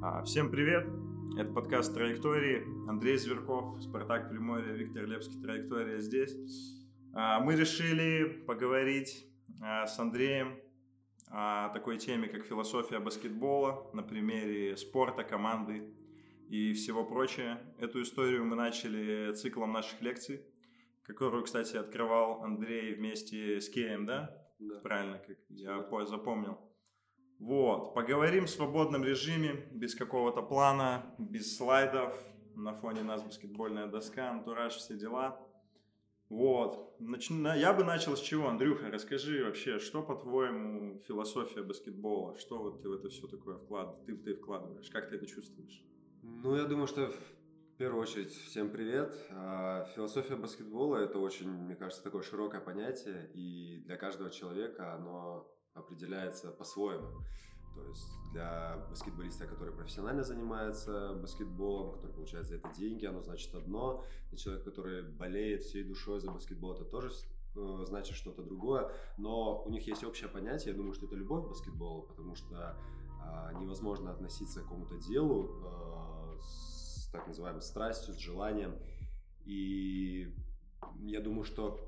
А, всем привет! Это подкаст «Траектории». Андрей Зверков, «Спартак Приморье», Виктор Лепский, «Траектория» здесь. А, мы решили поговорить а, с Андреем о такой теме, как философия баскетбола на примере спорта, команды и всего прочего. Эту историю мы начали циклом наших лекций, которую, кстати, открывал Андрей вместе с Кеем, да? Да. Правильно, как я по- запомнил. Вот, поговорим в свободном режиме, без какого-то плана, без слайдов. На фоне нас баскетбольная доска, антураж, все дела. Вот, Начну- я бы начал с чего, Андрюха, расскажи вообще, что, по-твоему, философия баскетбола, что вот ты в это все такое вкладываешь, ты, ты вкладываешь, как ты это чувствуешь? Ну, я думаю, что в первую очередь всем привет. А, Философия баскетбола – это очень, мне кажется, такое широкое понятие, и для каждого человека оно определяется по-своему. То есть для баскетболиста, который профессионально занимается баскетболом, который получает за это деньги, оно значит одно. Для человека, который болеет всей душой за баскетбол, это тоже э, значит что-то другое. Но у них есть общее понятие, я думаю, что это любовь к баскетболу, потому что а, невозможно относиться к какому-то делу а, с так называемой страстью, с желанием. И я думаю, что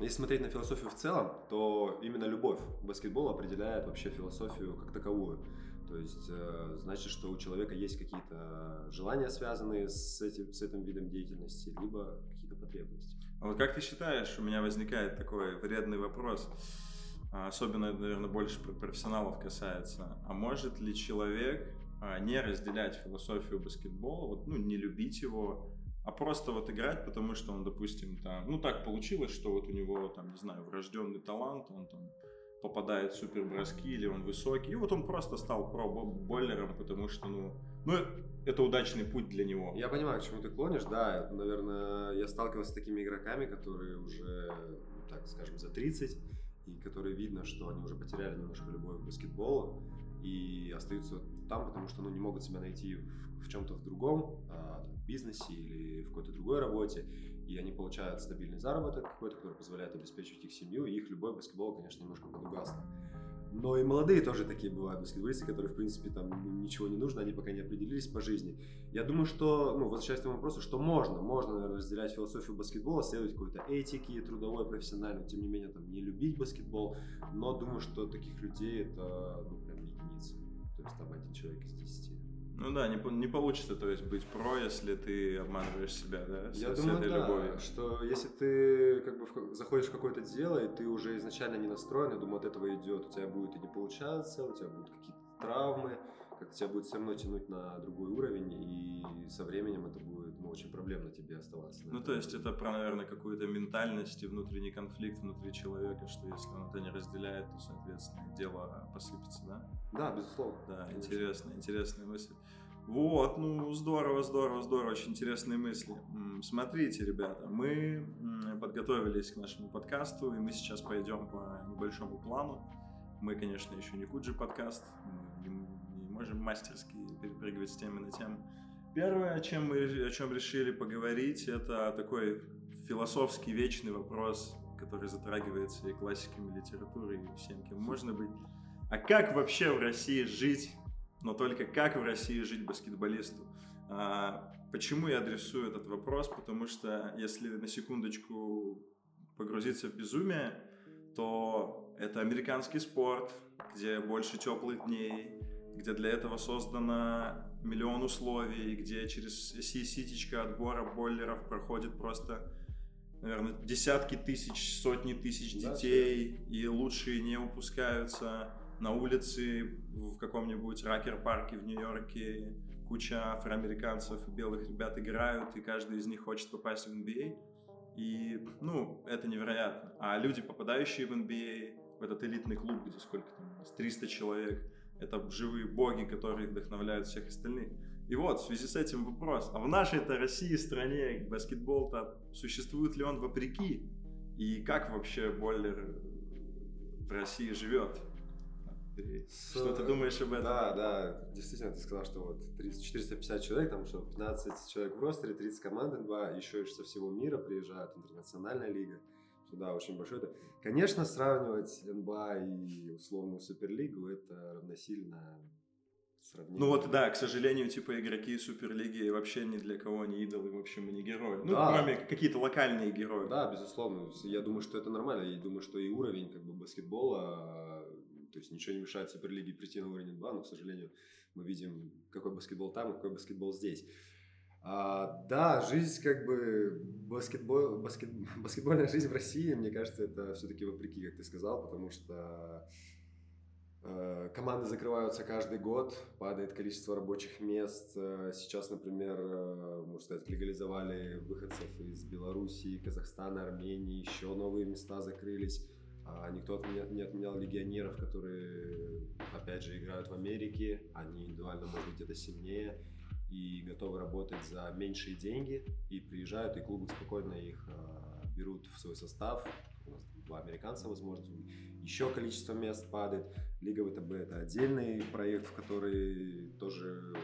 если смотреть на философию в целом, то именно любовь к баскетболу определяет вообще философию как таковую. То есть, э, значит, что у человека есть какие-то желания, связанные с этим, с этим видом деятельности, либо какие-то потребности. А вот как ты считаешь, у меня возникает такой вредный вопрос, а, особенно, наверное, больше про- профессионалов касается, а может ли человек а, не разделять философию баскетбола, вот, ну, не любить его, а просто вот играть, потому что он, допустим, там, ну, так получилось, что вот у него, там, не знаю, врожденный талант, он там попадает в супер броски или он высокий, и вот он просто стал про-бойлером, потому что, ну, ну, это удачный путь для него. Я понимаю, к чему ты клонишь, да, наверное, я сталкивался с такими игроками, которые уже, ну, так скажем, за 30, и которые видно, что они уже потеряли немножко любовь к баскетболу, и остаются там, потому что ну, не могут себя найти в, в чем-то в другом, а, в бизнесе или в какой-то другой работе, и они получают стабильный заработок какой-то, который позволяет обеспечивать их семью, и их любовь к баскетболу, конечно, немножко подугасла. Но и молодые тоже такие бывают баскетболисты, которые, в принципе, там ну, ничего не нужно, они пока не определились по жизни. Я думаю, что, ну, возвращаясь к этому вопросу, что можно, можно, наверное, разделять философию баскетбола, следовать какой-то этике трудовой, профессиональной, тем не менее, там, не любить баскетбол, но думаю, что таких людей это, ну, прям единицы. То есть там один человек из десяти. Ну да, не, не получится, то есть, быть про, если ты обманываешь себя, да, с, Я с думаю, этой да, любовью. что если ты как бы в заходишь в какое-то дело, и ты уже изначально не настроен, я думаю, от этого идет, у тебя будет и не получаться, у тебя будут какие-то травмы, как тебя будет все равно тянуть на другой уровень, и со временем это будет ну, очень проблемно тебе оставаться. Ну, то есть это про, наверное, какую-то ментальность и внутренний конфликт внутри человека, что если он это не разделяет, то, соответственно, дело посыпется, да? Да, безусловно. Да, конечно. интересная, интересная мысль. Вот, ну, здорово, здорово, здорово, очень интересные мысли. Смотрите, ребята, мы подготовились к нашему подкасту, и мы сейчас пойдем по небольшому плану. Мы, конечно, еще не Куджи подкаст, мы можем мастерски перепрыгивать с темы на тему. Первое, о чем мы о чем решили поговорить, это такой философский вечный вопрос, который затрагивается и классиками литературы, и всем, кем можно быть. А как вообще в России жить, но только как в России жить баскетболисту? А, почему я адресую этот вопрос? Потому что если на секундочку погрузиться в безумие, то это американский спорт, где больше теплых дней, где для этого создано миллион условий, где через си- ситечко отбора бойлеров проходит просто, наверное, десятки тысяч, сотни тысяч Да, детей, и лучшие не упускаются на улице в каком-нибудь ракер-парке в Нью-Йорке. Куча афроамериканцев и белых ребят играют, и каждый из них хочет попасть в NBA. И, ну, это невероятно. А люди, попадающие в NBA, в этот элитный клуб, где сколько там, у нас, 300 человек, это живые боги, которые вдохновляют всех остальных. И вот, в связи с этим вопрос. А в нашей-то России стране баскетбол-то существует ли он вопреки? И как вообще бойлер в России живет? Что ты думаешь об этом? Да, да, действительно, ты сказал, что вот 30, 450 человек, там что, 15 человек в ростере, 30 команд НБА, еще и со всего мира приезжают, интернациональная лига, что да, очень большой. это. Конечно, сравнивать НБА и условную Суперлигу, это равносильно сравнение. Ну вот, да, к сожалению, типа игроки Суперлиги вообще ни для кого не идолы, в общем, и не герои. Ну, Да. кроме какие-то локальные герои. Да, безусловно. Я думаю, что это нормально. Я думаю, что и уровень как бы баскетбола, а, то есть ничего не мешает Суперлиге прийти на уровень 2, но, к сожалению, мы видим, какой баскетбол там, и какой баскетбол здесь. А, да, жизнь как бы баскетбол, баскет, баскетбольная жизнь в России, мне кажется, это все-таки вопреки, как ты сказал, потому что э, команды закрываются каждый год, падает количество рабочих мест. Э, Сейчас, например, э, можно сказать, легализовали выходцев из Белоруссии, Казахстана, Армении, еще новые места закрылись. А Никто отменя- не отменял легионеров, которые, опять же, играют в Америке. Они индивидуально, может быть, где-то сильнее и готовы работать за меньшие деньги. И приезжают, и клубы спокойно их а, берут в свой состав. У нас два американца, возможно. Еще количество мест падает. Лига ВТБ – это отдельный проект, в который тоже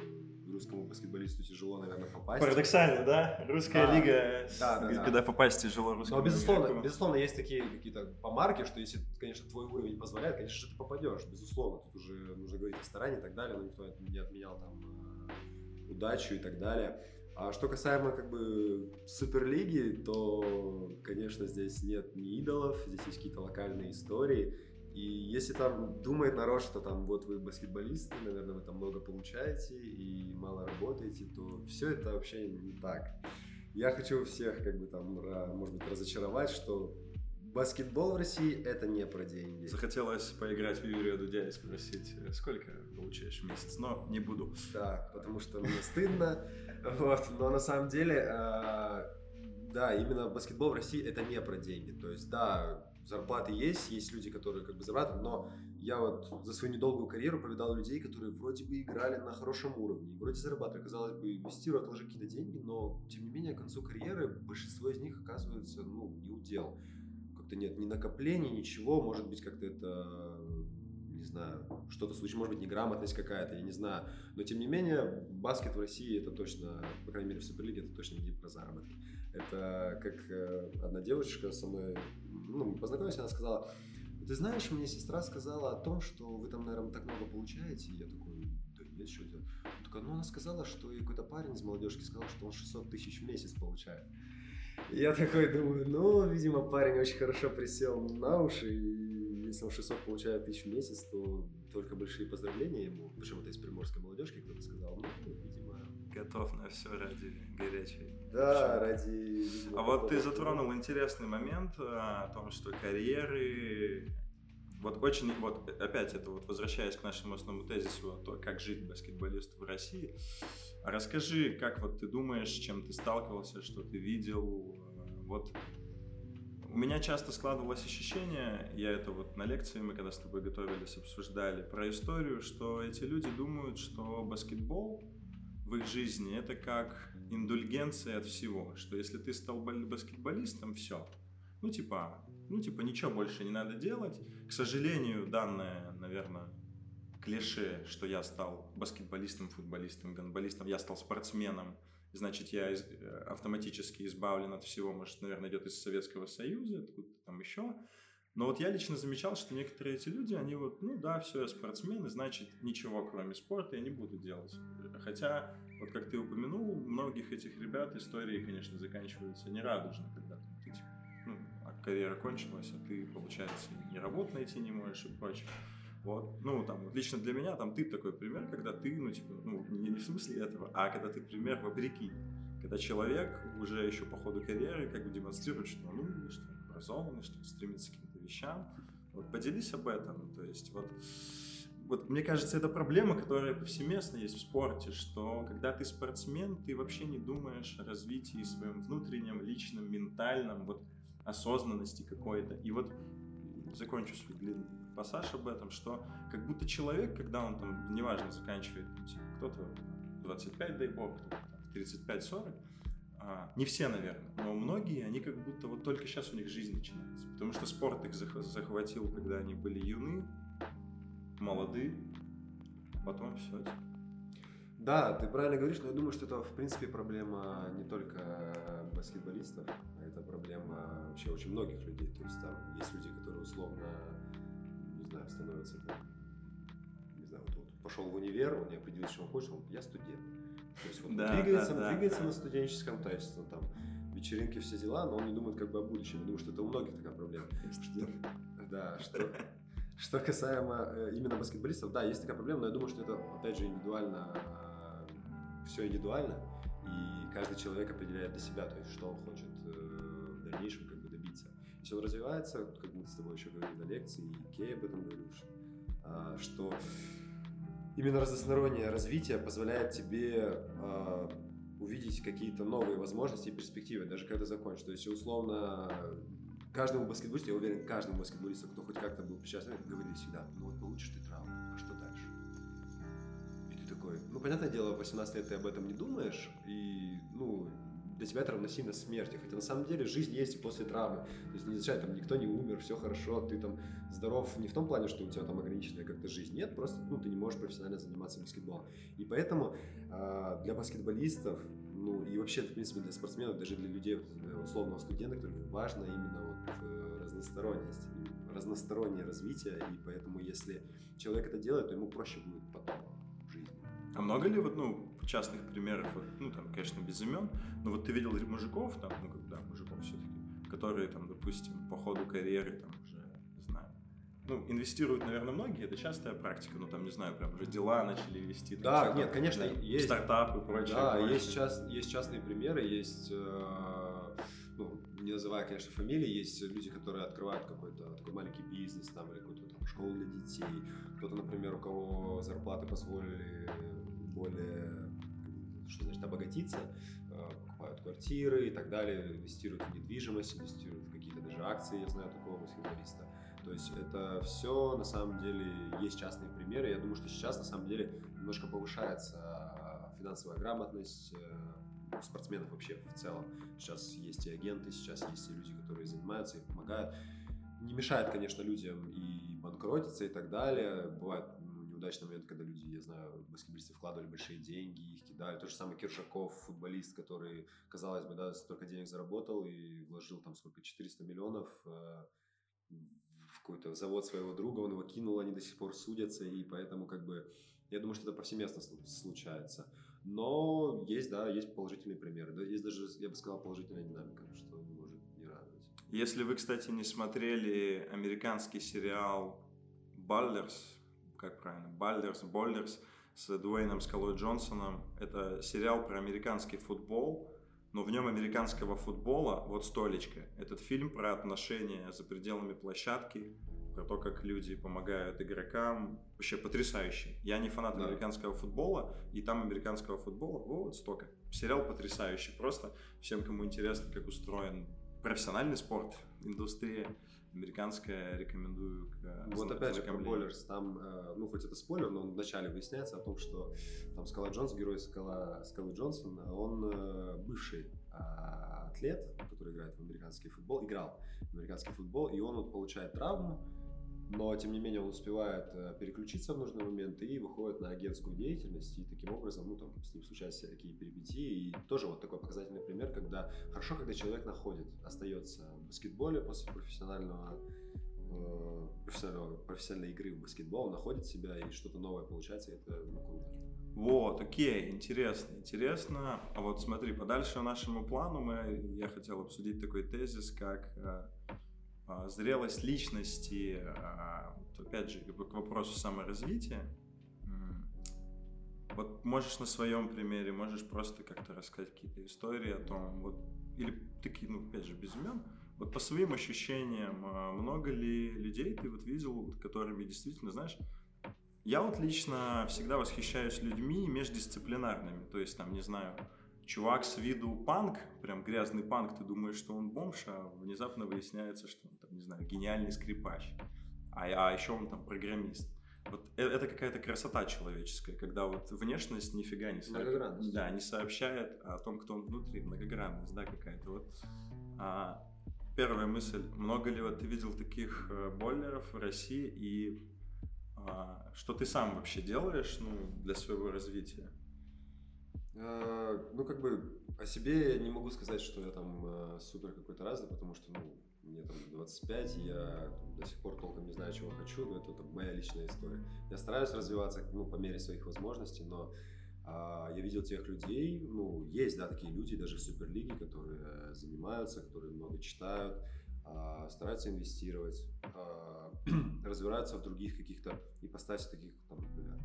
русскому баскетболисту тяжело, наверное, попасть. Парадоксально, да? Русская Да. лига, Да, да, да. когда попасть тяжело русскому Но, безусловно, игроку. безусловно, есть такие какие-то помарки, что если, конечно, твой уровень позволяет, конечно же, ты попадешь, безусловно. Тут уже нужно говорить о старании и так далее, но никто не отменял там э, удачу и так далее. А что касаемо как бы Суперлиги, то, конечно, здесь нет ни идолов, здесь есть какие-то локальные истории. И если там думает народ, что там вот вы баскетболисты, наверное, вы там много получаете и мало работаете, то все это вообще не так. Я хочу всех, как бы там, может быть, разочаровать, что баскетбол в России это не про деньги. Захотелось поиграть в Юрия Дудя и спросить, э, сколько получаешь в месяц, но не буду. Да, потому что мне стыдно. Вот, но на самом деле, а, да, именно баскетбол в России это не про деньги. То есть, да, зарплаты есть, есть люди, которые как бы зарабатывают, но я вот за свою недолгую карьеру повидал людей, которые вроде бы играли на хорошем уровне, вроде зарабатывали, казалось бы, инвестируют, отложи какие-то деньги, но тем не менее к концу карьеры большинство из них оказывается, ну, не удел. Как-то нет ни накоплений, ничего, может быть, как-то это не знаю, что-то случилось, может быть, неграмотность какая-то, я не знаю. Но, тем не менее, баскет в России это точно, по крайней мере, в Суперлиге, это точно не про заработки. Это как э, одна девочка со мной, ну, мы познакомились, она сказала, ты знаешь, мне сестра сказала о том, что вы там, наверное, так много получаете. И я такой, да нет, что это? Такая, ну, она сказала, что и какой-то парень из молодежки сказал, что он 600 тысяч в месяц получает. Я такой думаю, ну, видимо, парень очень хорошо присел на уши, и если он 600 получает тысяч в месяц, то только большие поздравления ему. Причем это из приморской молодежки кто-то сказал, ну, видимо. Готов на все ради горячей. Да, ради... видимо, А вот ты затронул интересный момент а, о том, что карьеры... Вот очень, вот опять это вот возвращаясь к нашему основному тезису о том, как жить баскетболисту в России. А Расскажи, как вот ты думаешь, чем ты сталкивался, что ты видел? э, Вот у меня часто складывалось ощущение, я это вот на лекции мы когда с тобой готовились, обсуждали про историю, что эти люди думают, что баскетбол в их жизни это как индульгенция от всего, что если ты стал бол- баскетболистом, все. Ну типа, ну типа ничего больше не надо делать. К сожалению, данное, наверное, клише, что я стал баскетболистом, футболистом, гандболистом, я стал спортсменом, значит, я из- э, автоматически избавлен от всего, может, наверное, идет из Советского Союза, откуда-то там еще. Но вот я лично замечал, что некоторые эти люди, они вот, ну да, все, я спортсмен, и значит, ничего кроме спорта я не буду делать. Хотя, вот как ты упомянул, у многих этих ребят истории, конечно, заканчиваются нерадужно, когда ты, типа, ну, а карьера кончилась, а ты, получается, ни работу найти не можешь и прочее. Вот, ну, там, лично для меня, там, ты такой пример, когда ты, ну, типа, ну, не, не в смысле этого, а когда ты пример вопреки. Когда человек уже еще по ходу карьеры как бы демонстрирует, что он умный, что он образованный, что он стремится к каким-то вещам. Вот поделись об этом. То есть вот, вот мне кажется, это проблема, которая повсеместно есть в спорте, что когда ты спортсмен, ты вообще не думаешь о развитии своем внутреннем, личном, ментальном, вот осознанности какой-то. И вот закончу свой длинный пассаж об этом, что как будто человек, когда он там, неважно, заканчивает, типа, кто-то 25, дай бог, кто-то там в 35-40, а, не все, наверное, но многие, они как будто вот только сейчас у них жизнь начинается. Потому что спорт их зах- захватил, когда они были юны, молоды, потом все. Да, ты правильно говоришь, но я думаю, что это, в принципе, проблема не только баскетболистов, а это проблема вообще очень многих людей. То есть там есть люди, которые условно, знаю, становятся там, не знаю, вот, вот пошел в универ, он не определился, что он хочет, он, я студент. То есть вот Да, двигается, да, двигается да. на студенческом, то есть ну, там вечеринки, все дела, но он не думает как бы о будущем. Я думаю, что это у многих такая проблема. Что, да, что, что касаемо э, именно баскетболистов, да, есть такая проблема, но я думаю, что это, опять же, индивидуально, все индивидуально, и каждый человек определяет для себя, то есть, что он хочет э, в дальнейшем он развивается, как мы с тобой еще говорили на лекции, и Кей об этом говорил, что, а, что именно разностороннее развитие позволяет тебе а, увидеть какие-то новые возможности и перспективы, даже когда закончишь. То есть, условно, каждому баскетболисту, я уверен, каждому баскетболисту, кто хоть как-то был причастен, говорили всегда, ну вот получишь ты травму, а что дальше? И ты такой, ну, понятное дело, в 18 лет ты об этом не думаешь, и, ну, для тебя это равносильно смерти. Хотя на самом деле жизнь есть и после травмы. То есть не означает, там никто не умер, все хорошо, ты там здоров не в том плане, что у тебя там ограниченная как-то жизнь. Нет, просто ну, ты не можешь профессионально заниматься баскетболом. И поэтому э, для баскетболистов, ну и вообще, в принципе, для спортсменов, даже для людей, э, условного студента, которым важно именно вот э, разносторонность, разностороннее развитие. И поэтому, если человек это делает, то ему проще будет потом в жизни. А много ли вот, ну, частных примеров, вот, ну, там, конечно, без имен, но вот ты видел мужиков, там, ну, как, да, мужиков все-таки, которые, там, допустим, по ходу карьеры, там, уже, не знаю, ну, инвестируют, наверное, многие, это частая практика, ну, там, не знаю, прям уже дела начали вести. Там, Да, нет, конечно, да, есть. Стартапы, прочее. Да, прочее. есть, част, есть частные примеры, есть, э, ну, не называя, конечно, фамилии, есть люди, которые открывают какой-то такой маленький бизнес, там, или какую-то там школу для детей. Кто-то, например, у кого зарплаты позволили более, что значит, обогатиться, э, покупают квартиры и так далее, инвестируют в недвижимость, инвестируют в какие-то даже акции, я знаю такого баскетболиста. То есть это все на самом деле есть частные примеры. Я думаю, что сейчас на самом деле немножко повышается финансовая грамотность э, спортсменов вообще в целом. Сейчас есть и агенты, сейчас есть и люди, которые занимаются и помогают. Не мешает, конечно, людям и банкротиться и так далее. Бывают м, неудачные моменты, когда люди, я знаю, баскетболисты вкладывали большие деньги, их кидали. То же самое Киршаков, футболист, который, казалось бы, да, столько денег заработал и вложил там сколько, 400 миллионов э, в какой-то завод своего друга, он его кинул, они до сих пор судятся, и поэтому как бы я думаю, что это повсеместно слу- случается. Но есть, да, есть положительные примеры. Есть даже, я бы сказал, положительная динамика, что может не радовать. Если вы, кстати, не смотрели американский сериал «Баллерс», как правильно, «Баллерс», «Боллерс» с Дуэйном Скалой Джонсоном, это сериал про американский футбол, но в нем американского футбола, вот столечко. Этот фильм про отношения за пределами площадки, про то, как люди помогают игрокам. Вообще потрясающий. Я не фанат Да. американского футбола, и там американского фуфутбола вот столько. Сериал потрясающий. Просто всем, кому интересно, как устроен профессиональный спорт, индустрия американская, рекомендую к э, Вот опять же про. Бойлерс, там, э, ну хоть это спойлер, но вначале выясняется о том, что там Скала Джонс, герой Скала, Скалы Джонсона, он э, бывший а, атлет, который играет в американский футбол, играл в американский футбол, и он вот получает травму, но тем не менее он успевает э, переключиться в нужный момент и выходит на агентскую деятельность, и таким образом, ну там с ним случаются всякие перипетии, и тоже вот такой показательный пример, когда хорошо, когда человек находит, остается в баскетболе после профессионального э, профессиональной игры в баскетбол, находит себя и что-то новое получается, это ну, круто. Вот, окей, интересно, интересно. А вот смотри, по дальше нашему плану мы, я хотел обсудить такой тезис, как э, зрелость личности, вот опять же, к вопросу саморазвития. Вот можешь на своем примере, можешь просто как-то рассказать какие-то истории о том, вот, или такие, ну, опять же, без имен, вот по своим ощущениям, э, много ли людей ты вот видел, которыми действительно, знаешь, я вот лично всегда восхищаюсь людьми междисциплинарными. То есть, там, не знаю, чувак с виду панк, прям грязный панк, ты думаешь, что он бомж, а внезапно выясняется, что он, там, не знаю, гениальный скрипач. А, а еще он там программист. Вот э- это какая-то красота человеческая, когда вот внешность нифига не сообщает. Да, не сообщает о том, кто он внутри. Многогранность, да, какая-то. Вот. А, первая мысль. Много ли вот ты видел таких э, бойлеров в России и а, что ты сам вообще делаешь ну, для своего развития? Э, Ну, как бы о себе я не могу сказать, что я там э, супер какой-то разный, потому что, ну, мне там 25, и я до сих пор толком не знаю, чего хочу, но это там, моя личная история. Я стараюсь развиваться ну, по мере своих возможностей, но а, я видел тех людей, ну, есть, да, такие люди даже в Суперлиге, которые занимаются, которые много читают, а, стараются инвестировать, а, разбираются в других каких-то ипостасях, таких, там, например,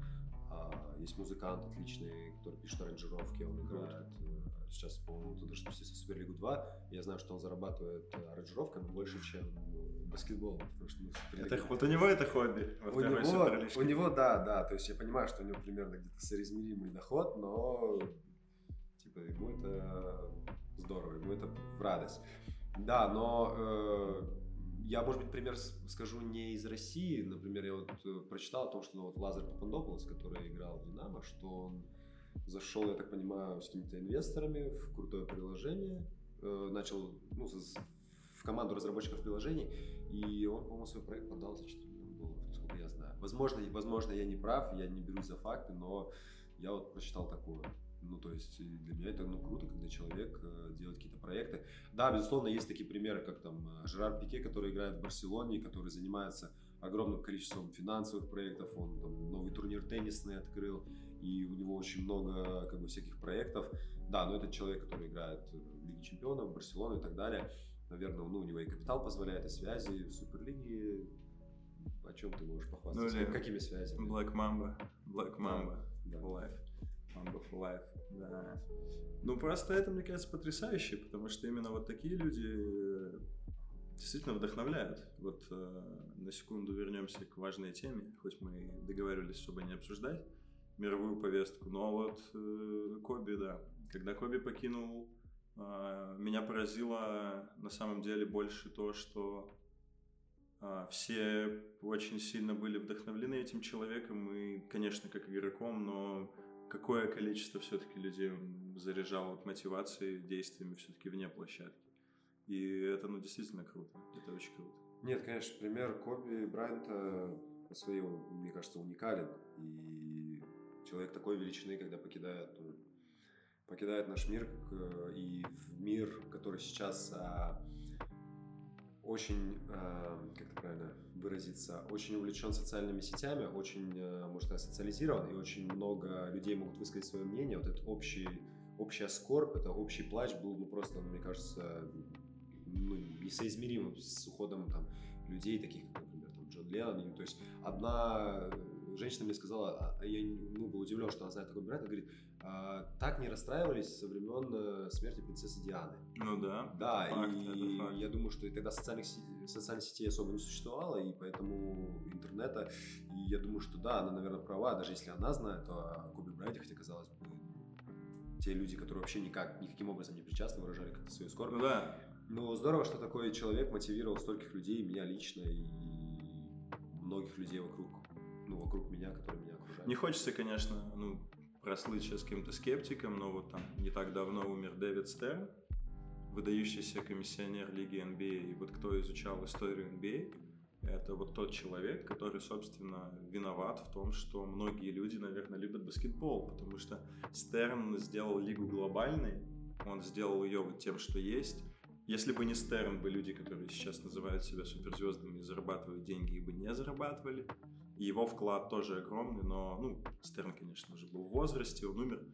есть музыкант отличный, который пишет аранжировки, он играет э, сейчас, по-моему, туда что в Суперлигу 2. Я знаю, что он зарабатывает аранжировками больше, чем баскетбол. Потому что, ну, это, вот у него это хобби. У него, у него, да, да. То есть я понимаю, что у него примерно где-то соизмеримый доход, но типа ему это здорово, ему это в радость. Да, но э, я, может быть, пример скажу не из России. Например, я вот э, прочитал о том, что ну, вот Лазар Папандополос, который играл в Динамо, что он зашел, я так понимаю, с какими-то инвесторами в крутое приложение, э, начал ну, в команду разработчиков приложений, и он, по-моему, свой проект продал за 4 миллиона долларов, насколько я знаю. Возможно, возможно, я не прав, я не берусь за факты, но я вот прочитал такое. Ну, то есть для меня это ну, круто, когда человек э, делает какие-то проекты. Да, безусловно, есть такие примеры, как там э, Жерар Пике, который играет в Барселоне, который занимается огромным количеством финансовых проектов, он там новый турнир теннисный открыл, и у него очень много как бы всяких проектов. Да, но этот человек, который играет в Лиге Чемпионов, в Барселону и так далее, наверное, ну, у него и капитал позволяет, и связи в Суперлиге. О чем ты можешь похвастаться? Ну, или Какими связями? Black Mamba, Black Mamba да, да. Life. For Life, да. Ну, просто это, мне кажется, потрясающе, потому что именно вот такие люди э, действительно вдохновляют. Вот э, на секунду вернемся к важной теме, хоть мы договаривались, чтобы не обсуждать мировую повестку, но вот э, Коби, да. Когда Коби покинул, э, меня поразило на самом деле больше то, что э, все очень сильно были вдохновлены этим человеком и, конечно, как игроком, но какое количество все-таки людей он заряжал вот мотивацией, действиями все-таки вне площадки. И это, ну, действительно круто. Это очень круто. Нет, конечно, пример Коби Брайанта по своей, мне кажется, уникален. И человек такой величины, когда покидает, покидает наш мир и в мир, который сейчас а, очень, а, как это правильно выразиться, очень увлечен социальными сетями, очень, а, может сказать, социализирован, и очень много людей могут высказать свое мнение. Вот этот общий, общая скорбь, это общий плач был, ну, просто, мне кажется, ну, несоизмеримым с уходом там, людей, таких как, например, там, Джон Леннон. То есть одна женщина мне сказала, а я ну, был удивлен, что она знает такой бренд, говорит, а, так не расстраивались со времен э, смерти принцессы Дианы. Ну да. Да, факт, и факт. я думаю, что и тогда социальных, социальных сетей особо не существовало, и поэтому интернета, и я думаю, что да, она, наверное, права, даже если она знает о Коби Брайанте, хотя, казалось бы, те люди, которые вообще никак, никаким образом не причастны, выражали как-то свою скорбь. Ну да. Ну, здорово, что такой человек мотивировал стольких людей, меня лично, и многих людей вокруг, ну, вокруг меня, которые меня окружают. Не хочется, конечно, ну, прослыть сейчас каким-то скептиком, но вот там не так давно умер Дэвид Стерн, выдающийся комиссионер Лиги NBA, и вот кто изучал историю NBA, это вот тот человек, который, собственно, виноват в том, что многие люди, наверное, любят баскетбол, потому что Стерн сделал лигу глобальной, он сделал ее вот тем, что есть, если бы не Стерн, бы люди, которые сейчас называют себя суперзвездами, зарабатывают деньги и бы не зарабатывали. И его вклад тоже огромный, но, ну, Стерн, конечно же, был в возрасте, он умер.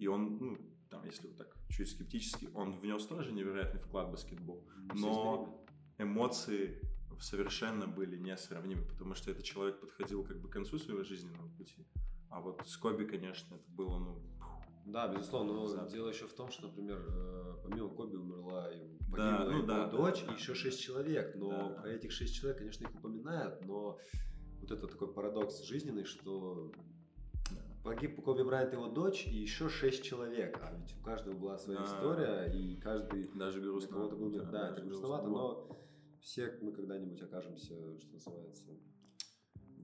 И он, ну, там, если вот так чуть скептически, он внес тоже невероятный вклад в баскетбол. Но эмоции совершенно были несравнимы, потому что этот человек подходил как бы к концу своего жизненного пути. А вот с Коби, конечно, это было, ну, да, безусловно, но Запад. дело еще в том, что, например, э, помимо Коби умерла и погибла да, ну, его да, дочь, да, и еще шесть человек. Но да. про этих шесть человек, конечно, их упоминают, но вот это такой парадокс жизненный, что погиб Коби Брайант его дочь и еще шесть человек. А ведь у каждого была своя да. история, и каждый... Даже мир. Да, да это грустновато, но все мы когда-нибудь окажемся, что называется,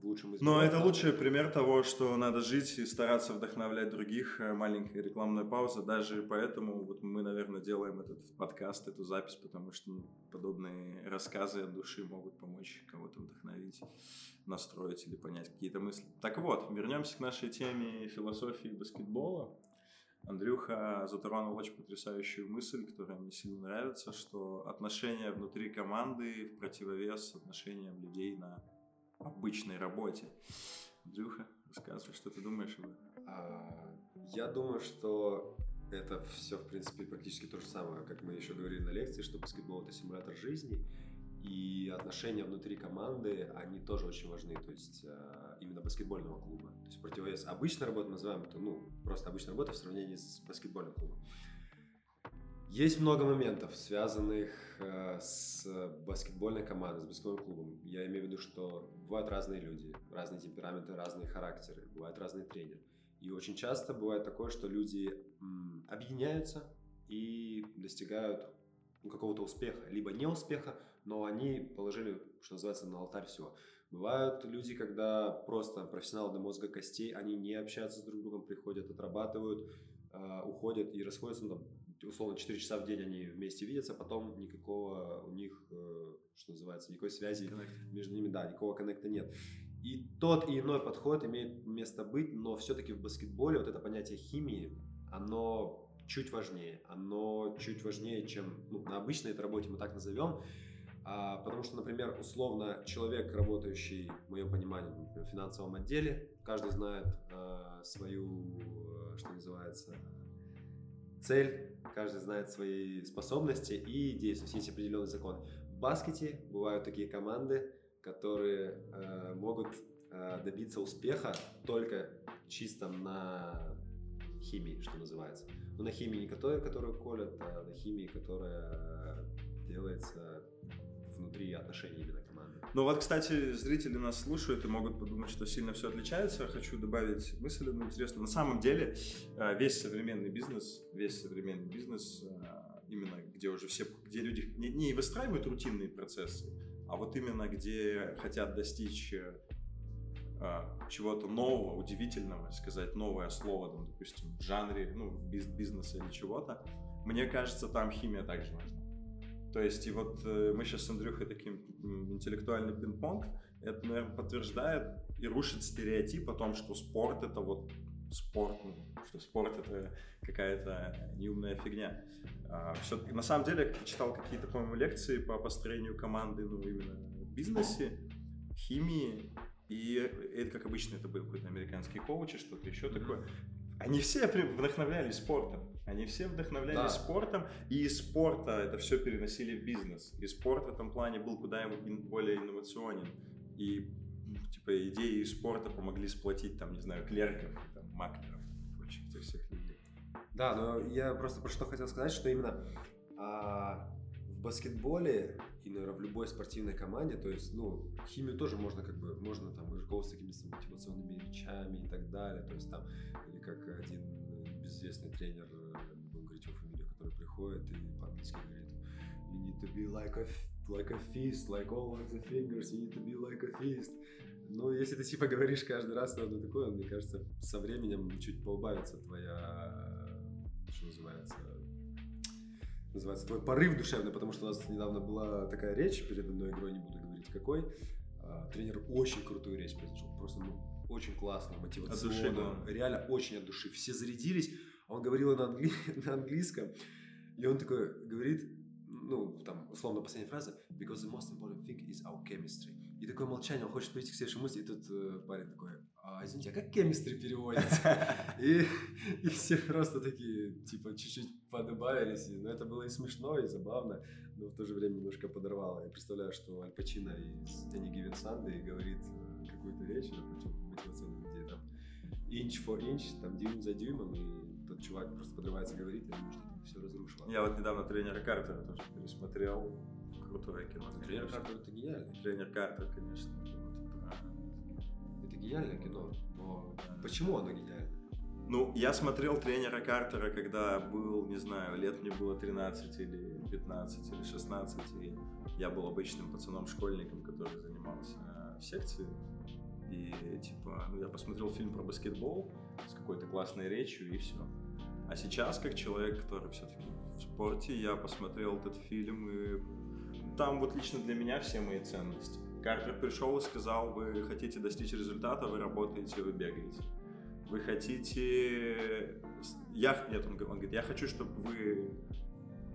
в лучшем из Но это лучший пример того, что надо жить и стараться вдохновлять других. Э, маленькая рекламная пауза. Даже поэтому вот мы, наверное, делаем этот подкаст, эту запись, потому что ну, подобные рассказы от души могут помочь кого-то вдохновить, настроить или понять какие-то мысли. Так вот, вернемся к нашей теме философии баскетбола. Андрюха затронул очень потрясающую мысль, которая мне сильно нравится, что отношения внутри команды в противовес отношениям людей на обычной работе. Андрюха, рассказывай, что ты думаешь об этом? А, я думаю, что это все, в принципе, практически то же самое, как мы еще говорили на лекции, что баскетбол — это симулятор жизни, и отношения внутри команды, они тоже очень важны, то есть э, именно баскетбольного клуба. То есть противовес обычной работы называем это, ну, просто обычная работа в сравнении с баскетбольным клубом. Есть много моментов, связанных э, с баскетбольной командой, с баскетбольным клубом. Я имею в виду, что бывают разные люди, разные темпераменты, разные характеры, бывают разные тренеры. И очень часто бывает такое, что люди объединяются и достигают ну, какого-то успеха, либо не успеха, но они положили, что называется, на алтарь все. Бывают люди, когда просто профессионалы до мозга костей, они не общаются с друг другом, приходят, отрабатывают, э, уходят и расходятся, ну, условно, 4 часа в день они вместе видятся, потом никакого у них, э, что называется, никакой связи Connect. между ними, да, никакого коннекта нет. И тот и иной подход имеет место быть, но все-таки в баскетболе вот это понятие химии, оно чуть важнее. Оно чуть важнее, чем ну, на обычной этой работе мы так назовем. А, потому что, например, условно человек, работающий, в моем понимании, например, в финансовом отделе, каждый знает а, свою, э, что называется, цель, каждый знает свои способности и действует. Есть определенный закон. В баскете бывают такие команды, которые э, могут э, добиться успеха только чисто на химии, что называется. Но на химии не которая, которую колят, а на химии, которая делается внутри отношений именно. Ну вот, кстати, зрители нас слушают и могут подумать, что сильно все отличается. Хочу добавить мысль одну интересную. На самом деле э, весь современный бизнес, весь современный бизнес, э, именно где уже все, где люди не, не выстраивают рутинные процессы, а вот именно где хотят достичь э, чего-то нового, удивительного, сказать новое слово, там, допустим, в жанре, ну, бизнеса или чего-то, мне кажется, там химия также важна. То есть, и вот э, мы сейчас с Андрюхой таким интеллектуальный пинг-понг, это, наверное, подтверждает и рушит стереотип о том, что спорт это вот спорт, ну, что спорт это какая-то неумная фигня. А, все на самом деле, я читал какие-то, по-моему, лекции по построению команды, ну, именно в бизнесе, химии, и это, как обычно, это был какой-то американский коуч, что-то еще такое. Они все вдохновлялись спортом. Они все вдохновлялись да. спортом, и из спорта это все переносили в бизнес. И спорт в этом плане был куда более инновационен. И типа идеи из спорта помогли сплотить, там, не знаю, клерков, там, маклеров, прочих этих всех людей. Да, но я просто про что хотел сказать, что именно а, в баскетболе и, наверное, в любой спортивной команде, то есть, ну, химию тоже можно как бы, можно там руководствоваться какими-то мотивационными речами и так далее, то есть там, или как один безызвестный тренер, приходит и по-английски говорит, you need to be like a, like a fist, like all of the fingers, you need to be like a fist. Ну, если ты типа говоришь каждый раз одно такое, мне кажется, со временем чуть поубавится твоя, что называется, называется твой порыв душевный, потому что у нас недавно была такая речь перед одной игрой, не буду говорить какой. А, тренер очень крутую речь произнес, просто ну, очень классно, мотивационно, да. реально очень от души. Все зарядились, а он говорил на, англи... на английском, и он такой говорит, ну, там, условно, последняя фраза, because the most important thing is our chemistry. И такое молчание, он хочет прийти к следующей мысли, и тут э, парень такой, а, извините, а как chemistry переводится? и, и все просто такие, типа, чуть-чуть подобавились, но это было и смешно, и забавно, но в то же время немножко подорвало. Я представляю, что Аль Пачино из Any Given Sunday говорит э, какую-то речь, мотивационную, где там inch for inch, там дюйм за дюймом, и чувак просто подрывается говорит, и думаю, что все разрушило. Я вот недавно тренера Картера тоже пересмотрел, крутое кино. Тренер Картер это гениально. Тренер Картер, конечно. Это гениальное кино, но почему оно гениально? Ну, я смотрел тренера Картера, когда был, не знаю, лет мне было 13 или 15 или 16, и я был обычным пацаном-школьником, который занимался в секции. И, типа, ну, я посмотрел фильм про баскетбол с какой-то классной речью, и все. А сейчас, как человек, который все-таки в спорте, я посмотрел этот фильм, и там вот лично для меня все мои ценности. Картер пришел и сказал, вы хотите достичь результата, вы работаете, вы бегаете. Вы хотите... Я, нет, он, говорит, я хочу, чтобы вы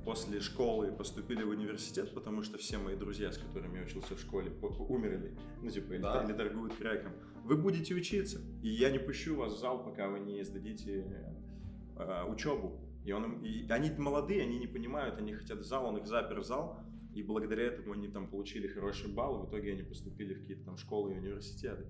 после школы поступили в университет, потому что все мои друзья, с которыми я учился в школе, умерли, ну, типа, или, да. или торгуют креком. Вы будете учиться, и я не пущу вас в зал, пока вы не сдадите э, учебу. И, он, и они молодые, они не понимают, они хотят в зал, он их запер в зал, и благодаря этому они там получили хороший балл, и в итоге они поступили в какие-то там школы и университеты.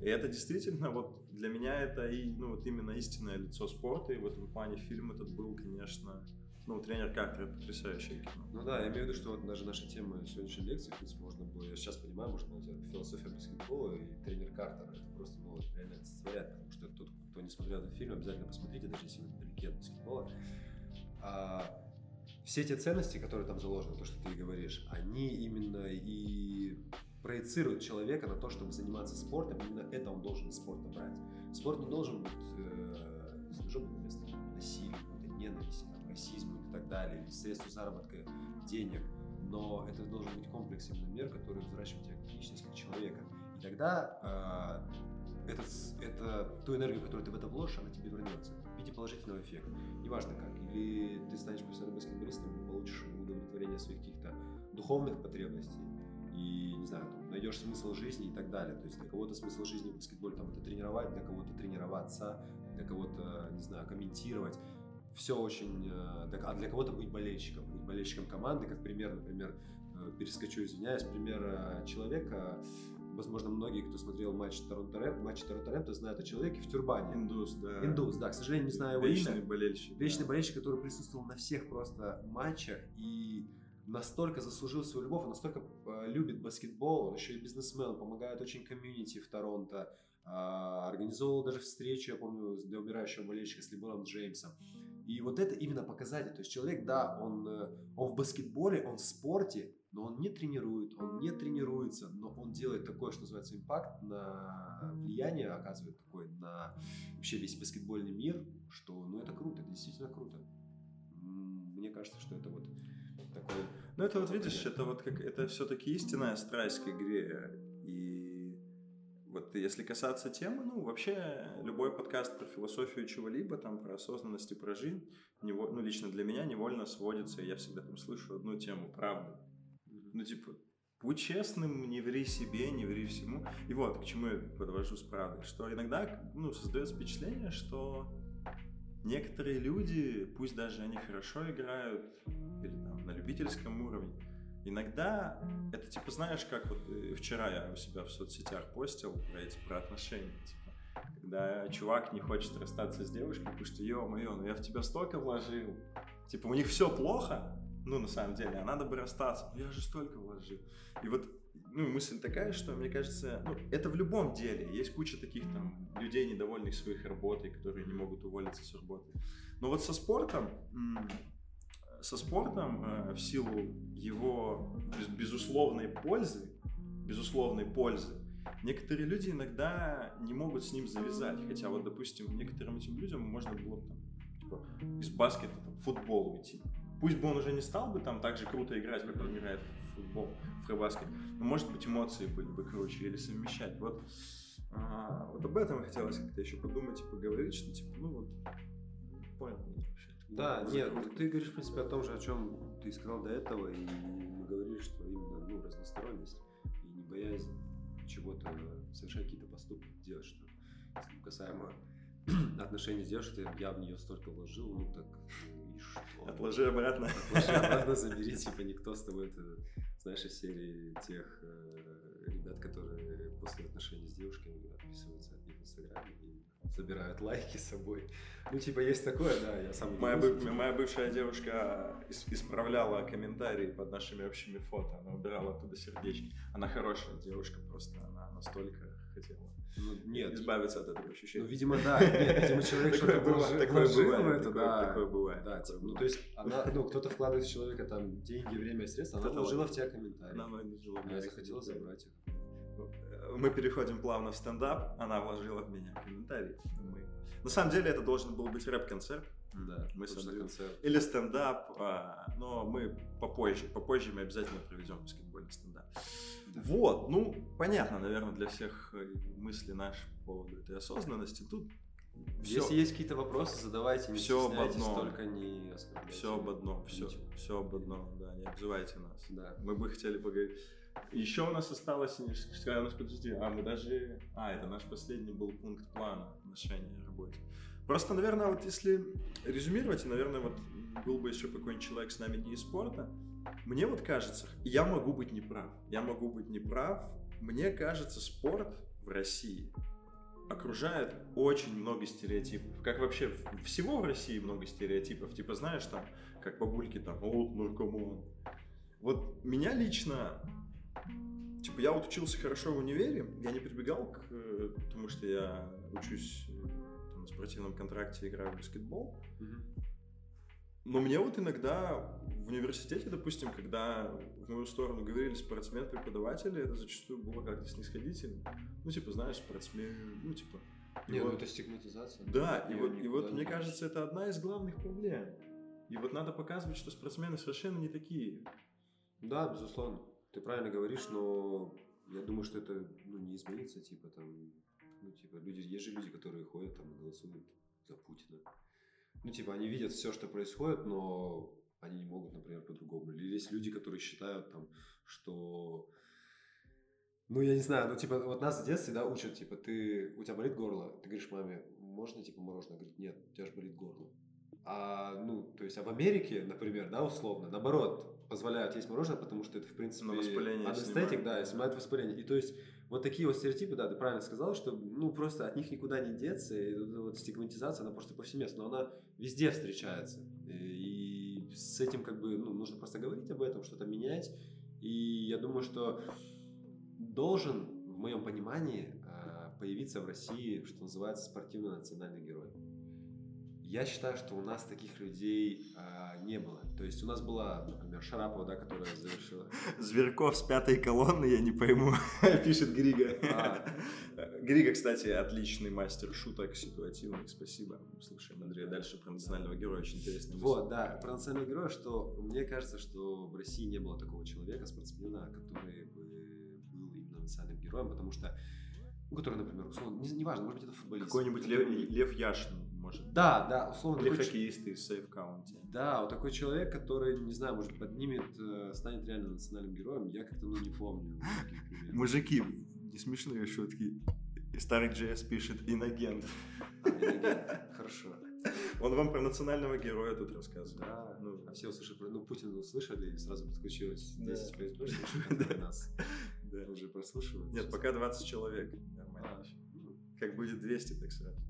И это действительно, вот для меня это и, ну, вот именно истинное лицо спорта, и в этом плане фильм этот был, конечно, ну, тренер Картер это потрясающее кино. Ну да, я имею в виду, что вот даже наша тема сегодняшней лекции, в принципе, можно было, я сейчас понимаю, можно взять философия баскетбола и тренер Картер. Это просто, ну, реально олицетворяет, потому что тот, кто не смотрел этот фильм, обязательно посмотрите, даже если вы далеки от баскетбола. А, все эти ценности, которые там заложены, то, что ты говоришь, они именно и проецируют человека на то, чтобы заниматься спортом, именно это он должен из спорта брать. Спорт не должен быть, э, не должен быть место насилия, ненависти, расизму и так далее, средства заработка денег, но это должен быть комплекс именно мер, который взращивает тебя как личность, как человека. И тогда э, этот, это, ту энергию, которую ты в это вложишь, она тебе вернется в виде положительного эффекта. Неважно как. Или ты станешь профессиональным баскетболистом получишь удовлетворение своих каких-то духовных потребностей, и, не знаю, найдешь смысл жизни и так далее. То есть для кого-то смысл жизни в баскетболе там это тренировать, для кого-то тренироваться, для кого-то, не знаю, комментировать все очень... Э, а для кого-то быть болельщиком, быть болельщиком команды, как пример, например, э, перескочу, извиняюсь, пример э, человека, возможно, многие, кто смотрел матч Торонто Рэп, матч Торонто Рэп, знают о человеке в тюрбане. Индус, да. Индус, да, к сожалению, не знаю его Вечный имя. болельщик. Вечный да. болельщик, который присутствовал на всех просто матчах и настолько заслужил свою любовь, он настолько любит баскетбол, он еще и бизнесмен, помогает очень комьюнити в Торонто, а, организовывал даже встречу, я помню, для умирающего болельщика с Леброном Джеймсом. И вот это именно показатель. То есть человек, да, он, э, он в баскетболе, он в спорте, но он не тренирует, он не тренируется, но он делает такое, что называется, импакт на влияние, оказывает такой на вообще весь баскетбольный мир, что, ну, это круто, это действительно круто. Мне кажется, что это вот такой... Ну, это вот, видишь, это вот как, это все-таки истинная страсть к игре вот если касаться темы, ну, вообще любой подкаст про философию чего-либо, там, про осознанность и про жизнь, нево, ну, лично для меня невольно сводится, я всегда там слышу одну тему, правду. Ну, типа, будь честным, не ври себе, не ври всему. И вот, к чему я подвожу с правдой, что иногда, ну, создается впечатление, что некоторые люди, пусть даже они хорошо играют, или там на любительском уровне, Иногда это типа, знаешь, как вот э, вчера я у себя в соцсетях постил про эти про отношения, типа, когда чувак не хочет расстаться с девушкой, потому что, ё-моё, ну я в тебя столько вложил, типа, у них все плохо, ну, на самом деле, а надо бы расстаться, ну я же столько вложил. И вот ну, мысль такая, что, мне кажется, ну, это в любом деле. Есть куча таких там людей, недовольных своих работой, которые не могут уволиться с работы. Но вот со спортом со спортом э, в силу его безусловной пользы, безусловной пользы, некоторые люди иногда не могут с ним завязать. Хотя вот, допустим, некоторым этим людям можно было там, типа, из баскета там, в футбол уйти. Пусть бы он уже не стал бы там так же круто играть, как он играет в футбол, в фрибаскет, но, может быть, эмоции были бы круче или совмещать. Вот, а, вот об этом хотелось как-то еще подумать и поговорить, что, типа, ну вот, понял да, нет, ты говоришь, в принципе, о том же, о чем ты сказал до этого, и мы говорили, что именно ну, разносторонность и не боязнь чего-то совершать какие-то поступки, делать что касаемо отношений с девушкой, я в нее столько вложил, ну так и что? Отложи обратно. Отложи обратно, забери, типа никто с тобой, это, знаешь, из серии тех э, ребят, которые после отношений с девушками отписываются от них в Инстаграме и забирают лайки с собой. Ну, типа, есть такое, да, я сам... Моя, бы, моя бывшая девушка исправляла комментарии под нашими общими фото, она убирала оттуда сердечки. Она хорошая девушка просто, она настолько хотела ну, нет. избавиться от этого ощущения. Ну, видимо, да. Нет, видимо, человек что-то вложил, такое бывает, в это, такое, да. Такое бывает. Да, типа, ну, то есть, она, ну, кто-то вкладывает в человека там деньги, время и средства, она вложила в тебя комментарии. Она вложила. Она захотела забрать их мы переходим плавно в стендап, она вложила в меня комментарий. Мы... На самом деле это должен был быть рэп-концерт. Да, мы с концерт. Или стендап, а, но мы попозже, попозже мы обязательно проведем баскетбольный стендап. Да. Вот, ну, понятно, наверное, для всех э, мысли наши по поводу этой осознанности. Тут Все, Если есть какие-то вопросы, задавайте, не все об одном. только не оскорбляйте. Все об одном, все, все об одном, да, не обзывайте нас. Да. Мы бы хотели поговорить. Еще у нас осталось, у нас, подожди, а мы даже, а, это наш последний был пункт плана отношения о работе. Просто, наверное, вот если резюмировать, наверное, вот был бы еще какой-нибудь человек с нами не из спорта, мне вот кажется, я могу быть неправ, я могу быть неправ, мне кажется, спорт в России окружает очень много стереотипов. Как вообще всего в России много стереотипов. Типа, знаешь, там, как бабульки там, о, наркоман. Вот меня лично, типа, я вот учился хорошо в универе, я не прибегал к, потому что я учусь там, на спортивном контракте, играю в баскетбол. Но мне вот иногда в университете, допустим, когда в мою сторону говорили спортсмен-преподаватели, это зачастую было как-то снисходительно. Ну, типа, знаешь, спортсмен, ну, типа... Не, ну, вот, ну это стигматизация. Да, и вот, и вот мне кажется, это одна из главных проблем. И вот надо показывать, что спортсмены совершенно не такие. Да, безусловно. Ты правильно говоришь, но я думаю, что это ну, не изменится, типа там, ну, типа, люди, есть же люди, которые ходят там и голосуют за Путина. Ну, типа, они видят все, что происходит, но они не могут, например, по-другому. Или есть люди, которые считают там, что ну, я не знаю, ну, типа, вот нас в детстве, да, учат, типа, ты, у тебя болит горло, ты говоришь маме, можно, типа, мороженое? Говорит, нет, у тебя же болит горло. А, ну, то есть, а в Америке, например, да, условно, наоборот, позволяют есть мороженое, потому что это, в принципе, анестетик, да, снимает воспаление. И то есть, вот такие вот стереотипы, да, ты правильно сказал, что, ну, просто от них никуда не деться, и вот стигматизация, она просто повсеместно, но она везде встречается. И, с этим, как бы, ну, нужно просто говорить об этом, что-то менять. И я думаю, что должен, в моем понимании, а, появиться в России, что называется, спортивный национальный герой. Я считаю, что у нас таких людей а, не было. То есть у нас была, например, Шарапова, да, которая завершила. Зверков с пятой колонны, я не пойму, пишет Грига. А. Грига, кстати, отличный мастер шуток ситуативных. Спасибо. Слушаем Андрея дальше про национального героя. Очень интересно. Вот, да, про национального героя, что мне кажется, что в России не было такого человека, спортсмена, который бы национальным героем, потому что ну, который, например, условно, не, не важно, может быть, это футболист. Какой-нибудь который... Лев, Лев Яшин, может. Да, да, условно. Или такой... хоккеист из Сейф Каунти. Да, вот такой человек, который, не знаю, может, поднимет, э, станет реально национальным героем, я как-то, ну, не помню. Мужики, не смешные шутки. И старый JS пишет «Инагент». А, Хорошо. Он вам про национального героя тут рассказывает. Да, ну, а все услышали про... Ну, Путина услышали, и сразу подключилось 10 ФСБшников нас да. уже прослушивают. Нет, пока 20 человек. Нормально. А, ну, как будет 200, так сразу.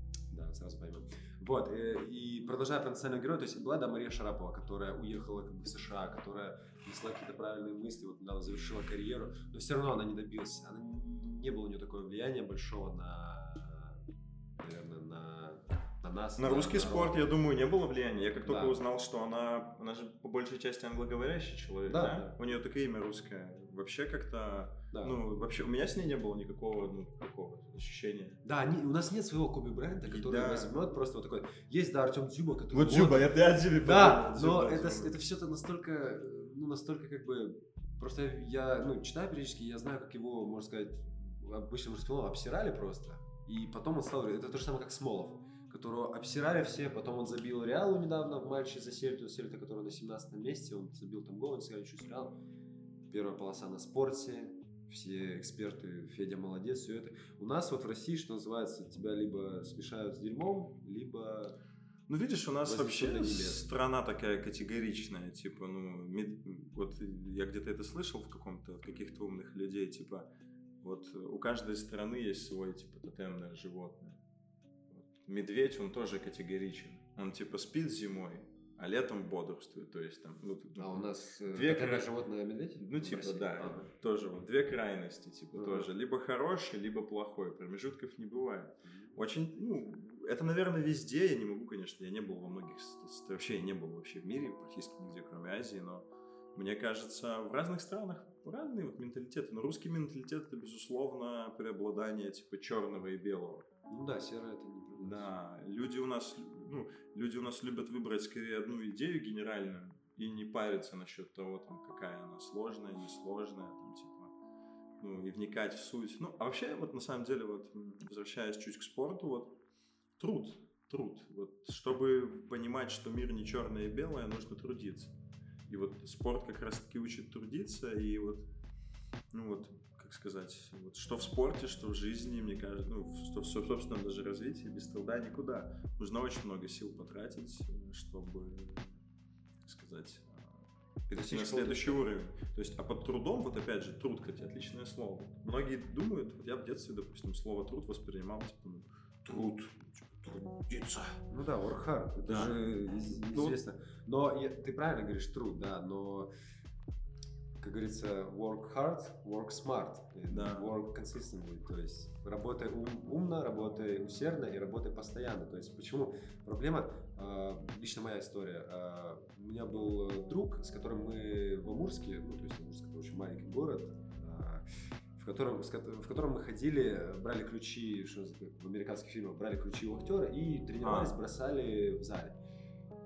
Да, сразу поймем. Вот, и, э, и продолжая про национального героя, то есть была, да, Мария Шарапова, которая уехала как бы в США, которая несла какие-то правильные мысли, вот недавно завершила карьеру, но все равно она не добилась, она не было у нее такое влияния большого на, наверное, на на нас. На русский народ. спорт, я думаю, не было влияния. Я как только да. узнал, что она, она же по большей части англоговорящий человек, да? да? У нее такое имя русское. Вообще как-то, да. ну, вообще у меня с ней не было никакого, ну, такого ощущения. Да, не, у нас нет своего Коби Брайанта, который да. возьмет просто вот такой. Есть, да, Артем Дзюба, который... Вот Дзюба, я, я Дзюбе Да, но это, это все-то настолько, ну, настолько как бы... Просто я, ну, читаю периодически, я знаю, как его, можно сказать, обычным русским обсирали просто. И потом он стал... Это то же самое, как Смолов которого обсирали все, потом он забил Реалу недавно в матче за Сельту, Сельта, который на 17 месте, он забил там гол, он сказали, что Реал. Первая полоса на спорте, все эксперты, Федя молодец, все это. У нас вот в России, что называется, тебя либо смешают с дерьмом, либо ну, видишь, у нас вообще страна такая категоричная, типа, ну, мед... вот я где-то это слышал в каком-то, каких-то умных людей, типа, вот у каждой страны есть свой, типа, тотемное животное медведь, он тоже категоричен. Он типа спит зимой, а летом бодрствует. То есть там, ну, а у нас э, две кра... животное медведь? Ну, типа, России? да, ага. тоже вот две крайности, типа, ага. тоже. Либо хороший, либо плохой. Промежутков не бывает. Очень, ну, это, наверное, везде. Я не могу, конечно, я не был во многих, вообще я не был вообще в мире, практически нигде, кроме Азии, но мне кажется, в разных странах разные вот менталитеты. Но русский менталитет это, безусловно, преобладание типа черного и белого. Ну да, серое это не проблема. Да, люди у нас, ну, люди у нас любят выбрать скорее одну идею генеральную и не париться насчет того, там, какая она сложная, несложная, там, типа, ну, и вникать в суть. Ну, а вообще, вот на самом деле, вот, возвращаясь чуть к спорту, вот, труд, труд. Вот, чтобы понимать, что мир не черное и белое, нужно трудиться. И вот спорт как раз-таки учит трудиться, и вот, ну вот, как сказать, вот, что в спорте, что в жизни, мне кажется, ну, что в собственном даже развитии, без труда никуда. Нужно очень много сил потратить, чтобы, как сказать, перейти на следующий уровень. То есть, а под трудом, вот опять же, труд, кстати, отличное слово. Многие думают, вот я в детстве, допустим, слово труд воспринимал, типа, ну, труд, трудиться. Ну да, work hard, это да. же ну известно. Но я, ты правильно говоришь, труд, да, но как говорится, work hard, work smart, да. work consistently, то есть работай ум, умно, работай усердно и работай постоянно. То есть почему? Проблема, э, лично моя история, э, у меня был друг, с которым мы в Амурске, ну то есть Амурск это очень маленький город, э, в котором, в котором мы ходили, брали ключи, что в американских фильмах, брали ключи у актера и тренировались, а. бросали в зале.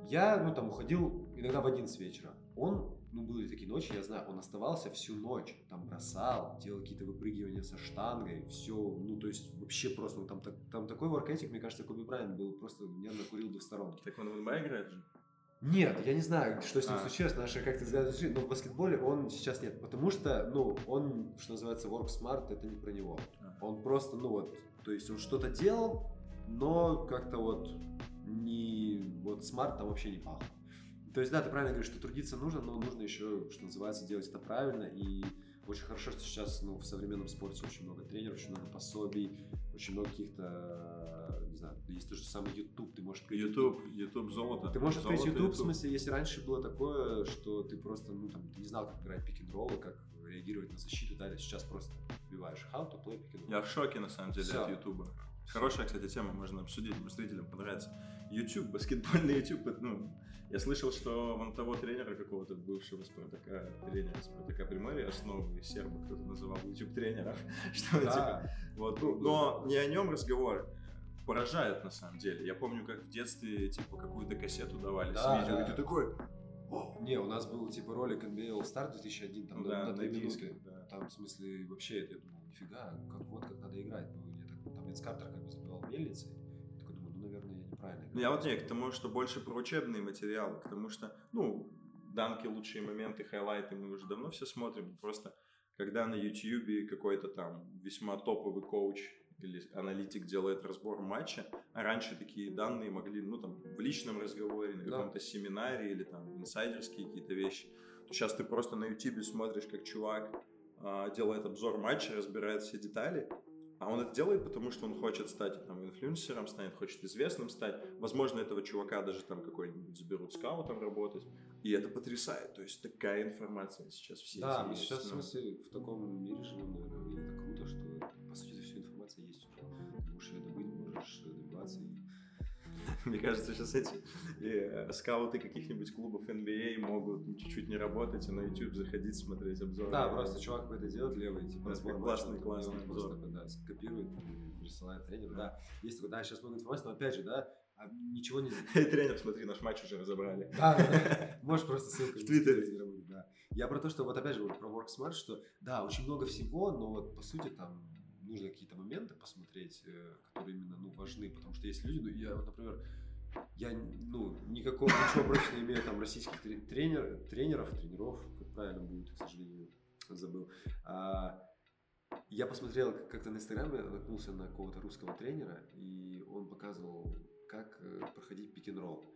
Я, ну, там, уходил иногда в 11 вечера. Он, ну, были такие ночи, я знаю, он оставался всю ночь, там, бросал, делал какие-то выпрыгивания со штангой, все, ну, то есть, вообще просто, ну, там, так, там такой воркетик, мне кажется, Коби Брайан был, просто нервно курил до сторонки. Так он в НБА играет же? Нет, я не знаю, что с ним а. случилось, наши как-то взгляды но в баскетболе он сейчас нет, потому что, ну, он, что называется, work smart, это не про него. А. Он просто, ну вот, то есть он что-то делал, но как-то вот не, вот smart там вообще не пахло. То есть, да, ты правильно говоришь, что трудиться нужно, но нужно еще, что называется, делать это правильно. И очень хорошо, что сейчас ну, в современном спорте очень много тренеров, очень много пособий, очень много каких-то, не знаю, есть тот же самый YouTube, ты можешь открыть YouTube, YouTube золото. Ты можешь открыть YouTube, YouTube, в смысле, если раньше было такое, что ты просто, ну, там, не знал, как играть пик н как реагировать на защиту, да, сейчас просто вбиваешь how to play pick and roll. Я в шоке, на самом деле, Все. от YouTube. Хорошая, кстати, тема, можно обсудить, может, зрителям понравится. YouTube, баскетбольный YouTube, ну, я слышал, что вон того тренера какого-то бывшего Спартака, тренера Спартака Приморья, основы серба кто-то называл YouTube тренером, что да. типа, вот, ну, но не о нем разговор, поражает на самом деле. Я помню, как в детстве, типа, какую-то кассету давали да, с видео, да. и ты такой, о. Не, у нас был типа ролик NBA All Star 2001, там да, на, на 2 минуты. Да. Там, в смысле, вообще, я думал, нифига, как вот как надо играть. Ну, я так, там Винс Картер как бы забивал мельницей правильно. Ну, я вот не, к тому, что больше про учебные материалы, потому что, ну, данки, лучшие моменты, хайлайты мы уже давно все смотрим. Просто когда на YouTube какой-то там весьма топовый коуч или аналитик делает разбор матча, а раньше такие данные могли, ну, там, в личном разговоре, на каком-то да. семинаре или там инсайдерские какие-то вещи, то сейчас ты просто на YouTube смотришь, как чувак а, делает обзор матча, разбирает все детали, а он это делает, потому что он хочет стать там инфлюенсером, станет, хочет известным стать. Возможно, этого чувака даже там какой-нибудь заберут скаутом работать. И это потрясает. То есть такая информация сейчас все Да, мы сейчас в смысле в таком мире живем, наверное, и это круто, что по Мне кажется, сейчас эти э, скауты каких-нибудь клубов NBA а могут чуть-чуть не работать, а на YouTube заходить, смотреть обзоры. Да, просто чувак будет делать левый, типа, да, классный, классный обзор. Просто, да, скопирует присылает тренеру, да. да. Есть такой, да, сейчас много информации, но опять же, да, а ничего не... Тренер, смотри, наш матч уже разобрали. Да, да, можешь просто ссылку в Твиттере. Да. Я про то, что вот опять же вот про WorkSmart, что да, очень много всего, но вот по сути там нужно какие-то моменты посмотреть, э, которые именно ну, важны, потому что есть люди, ну, я вот, например, я ну, никакого ничего против не имею там российских тренер, тренеров, тренеров, как правильно будет, к сожалению, забыл. А, я посмотрел как-то на Инстаграме, наткнулся на какого-то русского тренера, и он показывал, как э, проходить пик-н-ролл.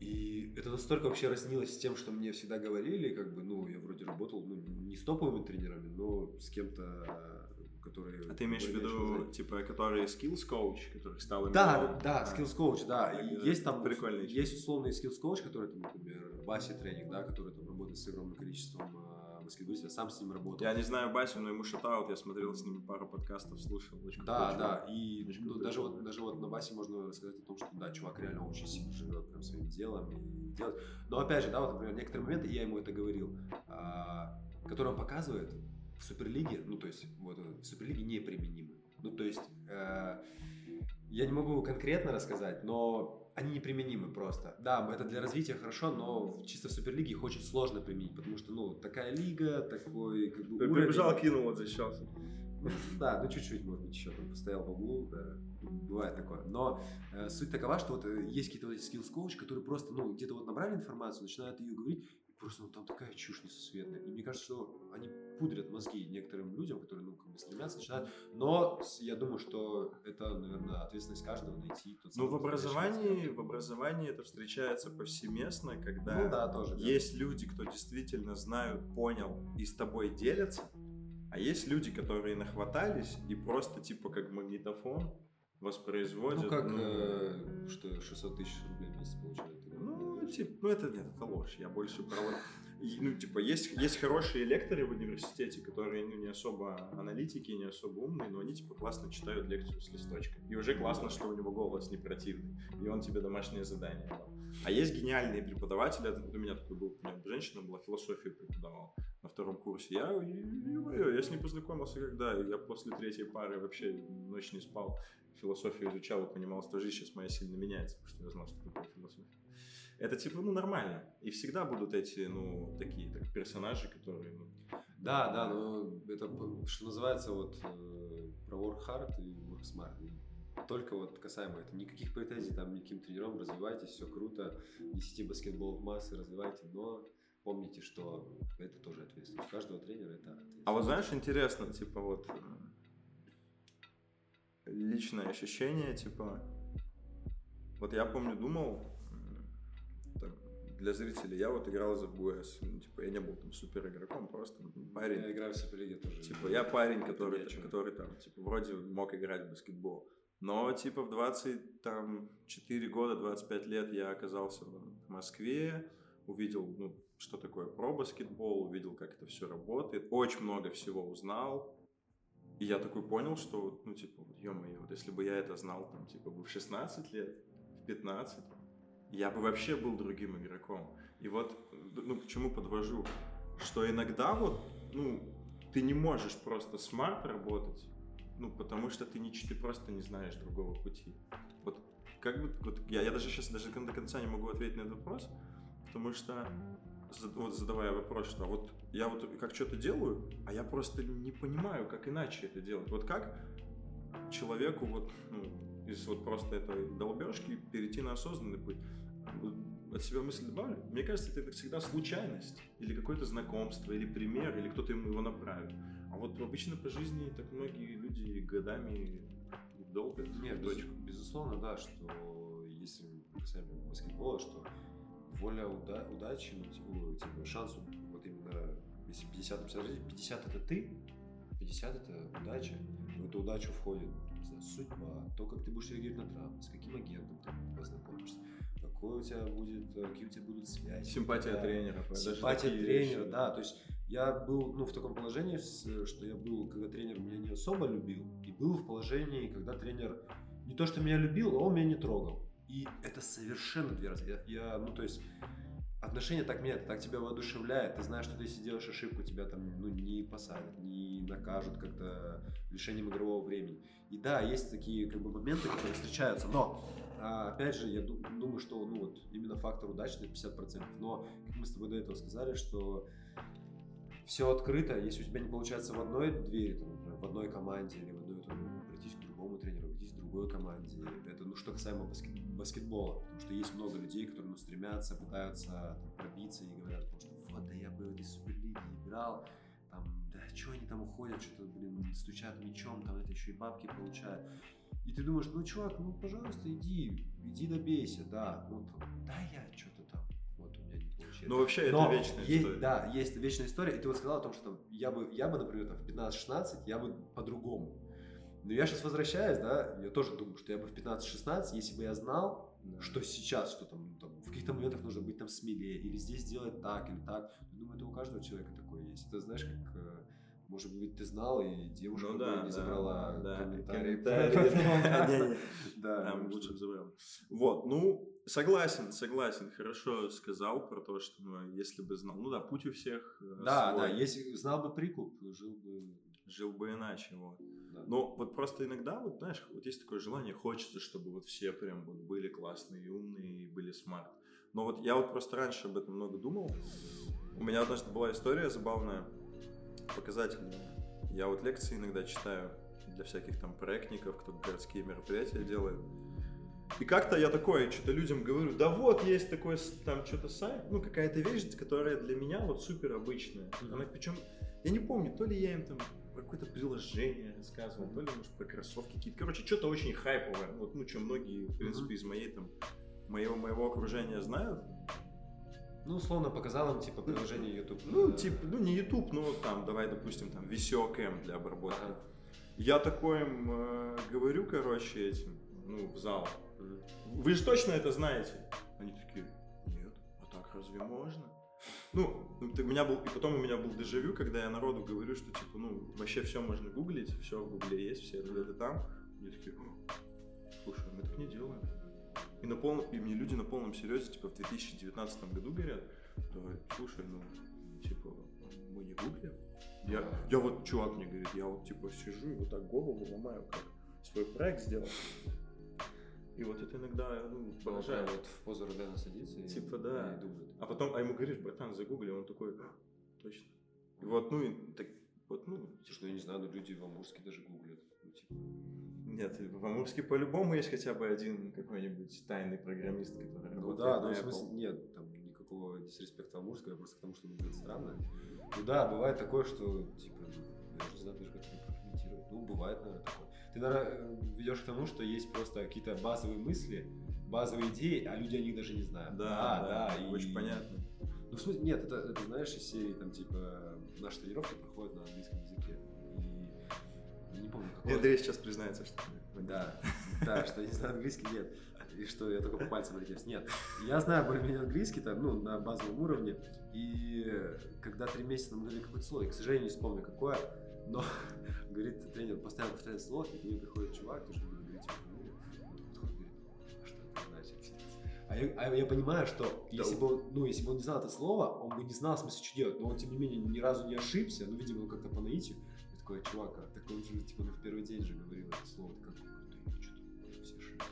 И это настолько вообще разнилось с тем, что мне всегда говорили, как бы, ну, я вроде работал, ну, не с топовыми тренерами, но с кем-то которые... А ты имеешь в виду, типа, которые skills coach, который стал именно... Да, да, а, skills coach, да. И есть там... Прикольный. Есть условный skills coach, который, там, например, Баси тренинг, да, который там работает с огромным количеством э, баскетболистов. Я сам с ним работал. Я не знаю Баси, но ему шатаут, я смотрел с ним пару подкастов, слушал. Очень да, крутой, да, и ну, даже, вот, даже вот на Басе можно сказать о том, что, да, чувак реально очень сильно живет прям своим делом и делает. Но опять же, да, вот, например, некоторые моменты, я ему это говорил, а, которые он показывает, в Суперлиге, ну то есть вот в Суперлиге неприменимы. Ну то есть э, я не могу конкретно рассказать, но они неприменимы просто. Да, это для развития хорошо, но чисто в Суперлиге их очень сложно применить, потому что, ну, такая лига, такой как бы Прибежал, кинул, вот защищался. Да, ну чуть-чуть, может быть, еще там постоял в углу, да, бывает такое. Но э, суть такова, что вот э, есть какие-то вот эти скиллс-коучи, которые просто, ну, где-то вот набрали информацию, начинают ее говорить, просто ну, там такая чушь несусветная. И мне кажется, что они пудрят мозги некоторым людям, которые, ну, как бы стремятся, начинают. Но я думаю, что это, наверное, ответственность каждого найти тот Ну, в образовании, в образовании это встречается повсеместно, когда ну, да, тоже, есть да. люди, кто действительно знают, понял и с тобой делятся, а есть люди, которые нахватались и просто типа как магнитофон воспроизводят. Ну, как, ну, э, что 600 тысяч рублей в месяц получают. Ну, типа, ну это нет, это ложь. Я больше про ну, типа, есть, есть хорошие лекторы в университете, которые ну, не особо аналитики, не особо умные, но они, типа, классно читают лекцию с листочка. И уже классно, что у него голос не противный, и он тебе домашнее задание дал. А есть гениальные преподаватели, у меня такой был, у меня женщина была, философию преподавал на втором курсе. Я, я, я с ней познакомился когда, я после третьей пары вообще ночь не спал, философию изучал и понимал, что жизнь сейчас моя сильно меняется, потому что я знал, что такое философия. Это типа, ну, нормально. И всегда будут эти, ну, такие так, персонажи, которые, ну... Да, да, но это, что называется, вот, э, про work hard и work smart. Только вот касаемо этого, никаких претензий там никаким тренером, развивайтесь, все круто, несите баскетбол в массы, развивайте, но помните, что это тоже ответственность. У каждого тренера это ответственность. А вот знаешь, интересно, типа вот личное ощущение, типа, вот я помню, думал, для зрителей, я вот играл за БУС, ну, типа, я не был там супер игроком, просто парень. Я играю в Суперлиге тоже. Типа, я парень, который, там, который там, типа, вроде мог играть в баскетбол. Но, типа, в 24 года, 25 лет я оказался в Москве, увидел, ну, что такое про-баскетбол, увидел, как это все работает, очень много всего узнал, и я такой понял, что, ну, типа, вот, ё-моё, вот если бы я это знал, там, типа, в 16 лет, в 15, я бы вообще был другим игроком. И вот, ну, к чему подвожу, что иногда вот, ну, ты не можешь просто смарт работать, ну, потому что ты, не, ты просто не знаешь другого пути. Вот, как бы, вот я, я даже сейчас даже до конца не могу ответить на этот вопрос, потому что вот задавая вопрос, что вот я вот как что-то делаю, а я просто не понимаю, как иначе это делать. Вот как человеку вот ну, из вот просто этой долбежки перейти на осознанный путь. От себя мысль добавлю. Мне кажется, это всегда случайность, или какое-то знакомство, или пример, или кто-то ему его направит. А вот обычно по жизни так многие люди годами долбят Нет, точку. безусловно, да, что если мы касаемо баскетбола, что воля уда- удачи, ну, типа, типа шанс вот именно, если 50 на 50, 50 это ты, 50 это удача, в эту удачу входит знаю, судьба, то, как ты будешь реагировать на травмы, с каким агентом ты познакомишься, какой у тебя будет, э, какие у тебя будут связи. Симпатия да, тренера. Симпатия тренера, вещи. да, то есть я был ну, в таком положении, что я был, когда тренер меня не особо любил, и был в положении, когда тренер не то, что меня любил, а он меня не трогал. И это совершенно две разные. Я, я, ну, то есть, отношения так меняют, так тебя воодушевляет. Ты знаешь, что ты если делаешь ошибку, тебя там ну, не посадят, не накажут как-то лишением игрового времени. И да, есть такие как бы моменты, которые встречаются, но а, опять же, я думаю, что ну, вот, именно фактор удачи это 50%. Но, как мы с тобой до этого сказали, что все открыто, если у тебя не получается в одной двери, там, в одной команде или в там, прийти к другому тренеру, прийти к другой команде, это ну, что касаемо баскет, баскетбола, потому что есть много людей, которые ну, стремятся, пытаются там, пробиться и говорят, что вот, да я бы в этой суперлиге играл, там, да что они там уходят, что-то, блин, стучат мячом, там это еще и бабки получают. И ты думаешь, ну, чувак, ну, пожалуйста, иди, иди добейся, да, ну, там, да, я что-то там, вот у меня не получается. Ну, вообще, Но это вечная есть, история. Да, есть вечная история, и ты вот сказал о том, что там, я бы, я бы, например, там, в 15-16, я бы по-другому. Но я сейчас возвращаюсь, да, я тоже думаю, что я бы в 15-16, если бы я знал, да. что сейчас, что там, там в каких-то моментах нужно быть там смелее, или здесь делать так, или так. Я думаю, это у каждого человека такое есть. Это знаешь, как э, может быть, ты знал, и девушка ну, да, не забрала да, комментарий. Да, там лучше бы забрал. Вот, ну, согласен, согласен, хорошо сказал про то, что ну, если бы знал, ну да, путь у всех э, Да, да, если знал бы прикуп, жил бы... Жил бы иначе, вот. Да. Но вот просто иногда, вот знаешь, вот есть такое желание, хочется, чтобы вот все прям вот были классные и умные, и были смарт. Но вот я вот просто раньше об этом много думал. У меня однажды была история забавная, показательная. Я вот лекции иногда читаю для всяких там проектников, кто городские мероприятия делает. И как-то я такое что-то людям говорю, да вот есть такой там что-то сайт, ну какая-то вещь, которая для меня вот супер обычная. Mm-hmm. Она причем, я не помню, то ли я им там про какое-то приложение рассказывал, то ли, может, про кроссовки какие-то. Короче, что-то очень хайповое. Вот, ну, что многие, в принципе, из моей там, моего, моего окружения знают. Ну, условно показал им, типа, приложение YouTube. Ну, типа, ну, не YouTube, но там, давай, допустим, там, VCOCam для обработки. Ага. Я такое им э, говорю, короче, этим, ну, в зал. Вы же точно это знаете? Они такие, нет, а так разве можно? Ну, у меня был, и потом у меня был дежавю, когда я народу говорю, что типа, ну, вообще все можно гуглить, все в гугле есть, все ответы там. Они такие, слушай, мы так не делаем. И, на полном, и мне люди на полном серьезе, типа, в 2019 году говорят, да, слушай, ну, типа, мы не гуглим. Я, я вот, чувак мне говорит, я вот, типа, сижу и вот так голову ломаю, как свой проект сделал. И вот это иногда, ну, поражает. вот в позу Родена садится и, типа, да. и думает. А потом, а ему говоришь, братан, загугли, он такой, а, точно. И вот, ну, и так, вот, ну. Что я не знаю, но люди в Амурске даже гуглят. Ну, типа. Нет, в Амурске по-любому есть хотя бы один какой-нибудь тайный программист, который ну, работает да, на ну, в смысле, нет, там никакого дисреспекта Амурска, просто потому что выглядит странно. Ну да, бывает такое, что, типа, я не знаю даже, как это прокомментировать. Ну, бывает, наверное, такое ты, наверное, ведешь к тому, что есть просто какие-то базовые мысли, базовые идеи, а люди о них даже не знают. Да, да, да, да очень и... понятно. Ну, в смысле, нет, это, это знаешь, из серии, там, типа, наши тренировки проходят на английском языке. И не помню, какой... Андрей сейчас признается, что... Да, да, что я не знаю английский, нет. И что я только по пальцам ориентируюсь. Нет, я знаю более-менее английский, там, ну, на базовом уровне. И когда три месяца нам дали какое-то слово, я, к сожалению, не вспомню, какое, но говорит, тренер постоянно повторяет слово, и к нему приходит чувак, тоже будет говорить его фамилию, он подходит говорит, что это значит? А я, а я понимаю, что если бы, он, ну, если бы он не знал это слово, он бы не знал, в смысле, что делать, но он, тем не менее, ни разу не ошибся, ну, видимо, как-то по наитию. Я такой, чувак, а так он же, типа, ну, в первый день же говорил это слово, ты как, да что-то все ошибки.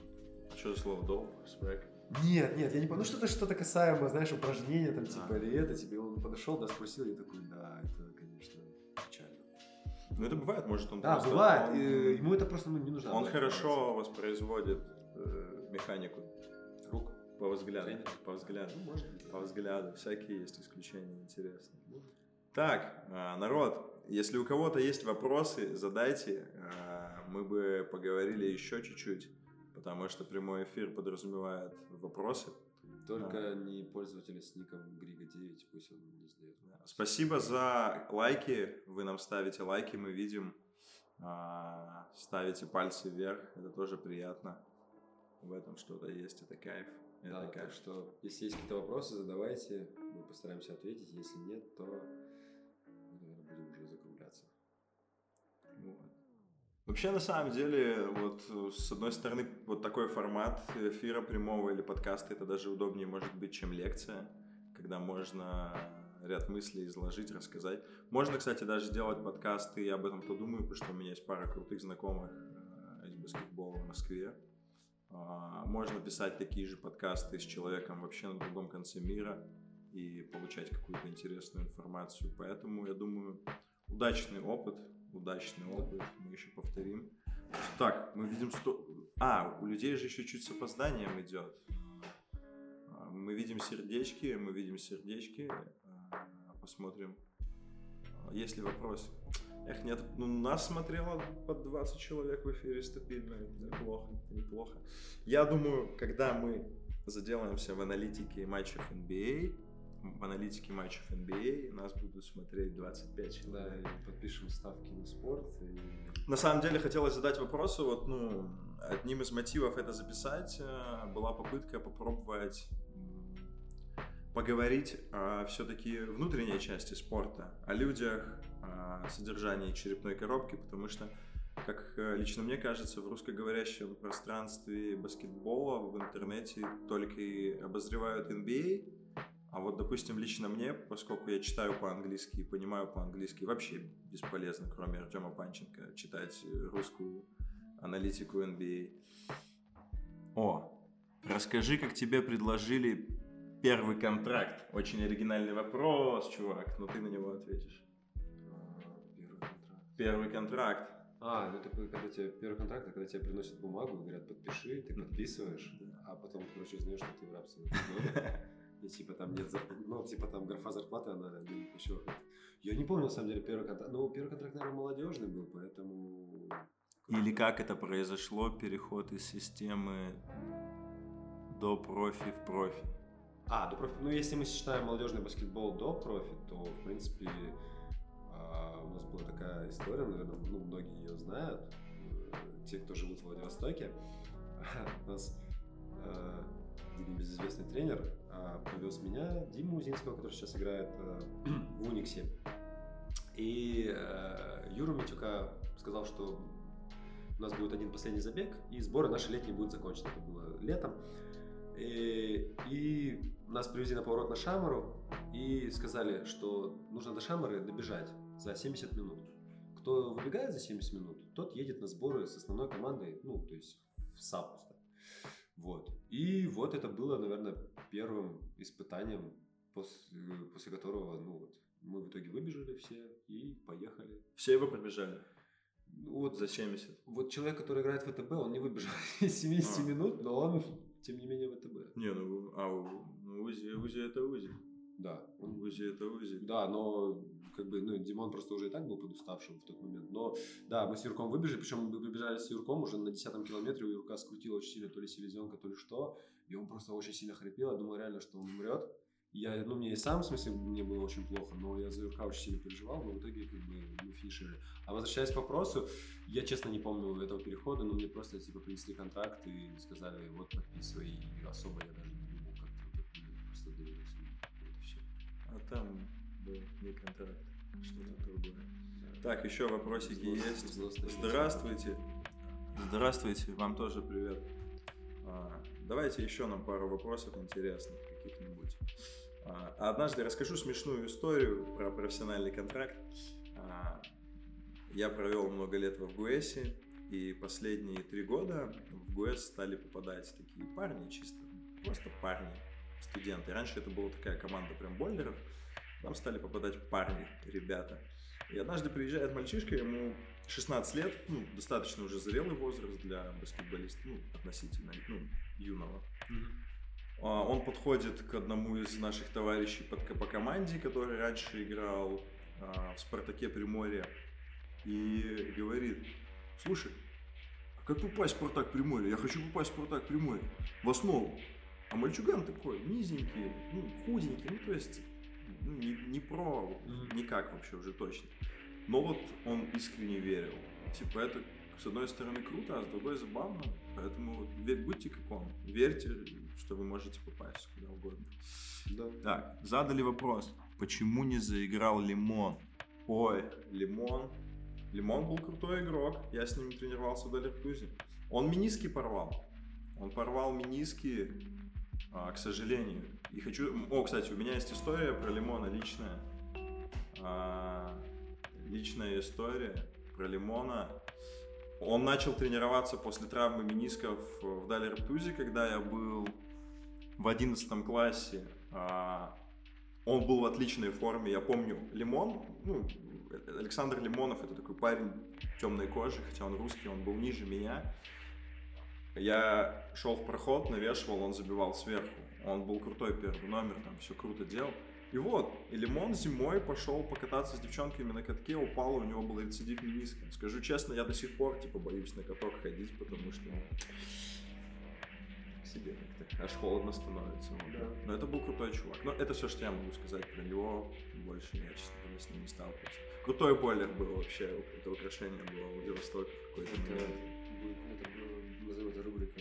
А что за слово долг, свек? Нет, нет, я не понял. Ну, что-то что-то касаемо, знаешь, упражнения там, типа, а. или это, тебе он подошел, да, спросил, я такой, да. Ну, это бывает, может, он Да, просто, бывает. Он, и, ему это просто ну, не нужно. Он хорошо воспроизводит э, механику рук по взгляду. Тренер. По взгляду. Ну, может быть. По взгляду. Всякие есть исключения интересные. Так, э, народ, если у кого-то есть вопросы, задайте. Э, мы бы поговорили еще чуть-чуть, потому что прямой эфир подразумевает вопросы. Только а. не пользователи с ником Грига9, пусть он не сдает. Спасибо за лайки. Вы нам ставите лайки, мы видим. А, ставите пальцы вверх, это тоже приятно. В этом что-то есть, это кайф. Это да, кайф. так что, если есть какие-то вопросы, задавайте, мы постараемся ответить. Если нет, то Вообще, на самом деле, вот с одной стороны, вот такой формат эфира прямого или подкаста, это даже удобнее может быть, чем лекция, когда можно ряд мыслей изложить, рассказать. Можно, кстати, даже сделать подкасты, я об этом подумаю, потому что у меня есть пара крутых знакомых э, из баскетбола в Москве. А, можно писать такие же подкасты с человеком вообще на другом конце мира и получать какую-то интересную информацию. Поэтому, я думаю, удачный опыт, удачный опыт. Мы еще повторим. Так, мы видим сто... А, у людей же еще чуть с опозданием идет. А, мы видим сердечки, мы видим сердечки. А, посмотрим, а, есть ли вопросы. Эх, нет, ну нас смотрело под 20 человек в эфире стабильно. Неплохо, неплохо. Я думаю, когда мы заделаемся в аналитике матчев NBA, в аналитике матчев NBA, нас будут смотреть 25 человек. Да, подпишем ставки на спорт. И... На самом деле хотелось задать вопрос, вот, ну, одним из мотивов это записать э, была попытка попробовать поговорить о все-таки внутренней части спорта, о людях, о содержании черепной коробки, потому что, как э, лично мне кажется, в русскоговорящем пространстве баскетбола в интернете только и обозревают NBA, а вот, допустим, лично мне, поскольку я читаю по-английски и понимаю по-английски, вообще бесполезно, кроме Артема Панченко, читать русскую аналитику NBA. О, расскажи, как тебе предложили первый контракт. Очень оригинальный вопрос, чувак, но ты на него ответишь. Первый контракт. Первый контракт. А, ну это когда тебе первый контракт, когда тебе приносят бумагу и говорят, подпиши, ты подписываешь, а потом, короче, узнаешь, что ты в рабстве. И типа там нет зарплаты, ну типа там графа зарплаты, она еще... Я не помню, на самом деле, первый контракт. Ну, первый контракт, наверное, молодежный был, поэтому... Или как это произошло, переход из системы до профи в профи? А, до профи. Ну, если мы считаем молодежный баскетбол до профи, то, в принципе, а, у нас была такая история, наверное, ну, многие ее знают, э, те, кто живут в Владивостоке. У нас э, один безызвестный тренер а, повез меня, Диму Узинского, который сейчас играет э, в Униксе. И Юру Митюка сказал, что у нас будет один последний забег, и сборы наши летние будут закончены. Это было летом. И, и нас привезли на поворот на Шамару и сказали, что нужно до Шамары добежать за 70 минут. Кто выбегает за 70 минут, тот едет на сборы с основной командой, ну, то есть в Сапуста. Вот. И вот это было, наверное, первым испытанием, после, после которого, ну вот, мы в итоге выбежали все и поехали. Все вы пробежали? Ну, вот, за 70. Вот человек, который играет в ВТБ, он не выбежал из 70 а. минут, но он, тем не менее, в ВТБ. Не, ну, а ну, УЗИ, УЗИ это УЗИ. Да. Он... УЗИ это УЗИ. Да, но как бы, ну, Димон просто уже и так был подуставшим в тот момент. Но, да, мы с Юрком выбежали, причем мы выбежали с Юрком уже на десятом километре, у Юрка скрутила очень сильно то ли селезенка, то ли что, и он просто очень сильно хрипел, я думал реально, что он умрет. Я, ну, мне и сам, в смысле, мне было очень плохо, но я за Юрка очень сильно переживал, но в итоге, как бы, мы финишировали. А возвращаясь к вопросу, я, честно, не помню этого перехода, но мне просто, типа, принесли контракт и сказали, вот, подписывай, и особо я даже не А там был не контракт, что-то другое. Так, еще вопросики есть. Здравствуйте. Здравствуйте, вам тоже привет. А, давайте еще нам пару вопросов интересных каких-нибудь. А, однажды расскажу смешную историю про профессиональный контракт. А, я провел много лет в ГУЭСе, и последние три года в ГУЭС стали попадать такие парни чисто, просто парни, студенты. Раньше это была такая команда прям больдеров, там стали попадать парни, ребята. И однажды приезжает мальчишка, ему 16 лет, ну, достаточно уже зрелый возраст для баскетболиста, ну, относительно, ну, юного. Mm-hmm. Он подходит к одному из наших товарищей по команде, который раньше играл а, в «Спартаке Приморье», и говорит, слушай, а как попасть в «Спартак Приморье? Я хочу попасть в «Спартак Приморье» в основу. А мальчуган такой, низенький, ну, худенький, ну, то есть, ну, не, не про никак вообще уже точно. Но вот он искренне верил. Типа, это с одной стороны круто, а с другой забавно. Поэтому будьте как он. Верьте, что вы можете попасть куда угодно. Да. Так, задали вопрос. Почему не заиграл Лимон? Ой, Лимон. Лимон был крутой игрок. Я с ним тренировался в Далеркузе. Он миниски порвал. Он порвал миниски, а, к сожалению. И хочу... О, кстати, у меня есть история про Лимона личная. А, личная история про Лимона. Он начал тренироваться после травмы менисков в Дали когда я был в 11 классе. А, он был в отличной форме. Я помню, Лимон, ну, Александр Лимонов, это такой парень темной кожи, хотя он русский, он был ниже меня. Я шел в проход, навешивал, он забивал сверху. Он был крутой первый номер, там все круто делал. И вот, и Лимон зимой пошел покататься с девчонками на катке, упал, у него был рецидив мениска. Скажу честно, я до сих пор, типа, боюсь на каток ходить, потому что ну, себе как-то аж холодно становится. Да. Но это был крутой чувак. Но это все, что я могу сказать про него. Больше я, честно говоря, с ним не сталкивался. Крутой бойлер был вообще, это украшение было в Владивостоке в какой-то момент. Это, это, назовем это рубрика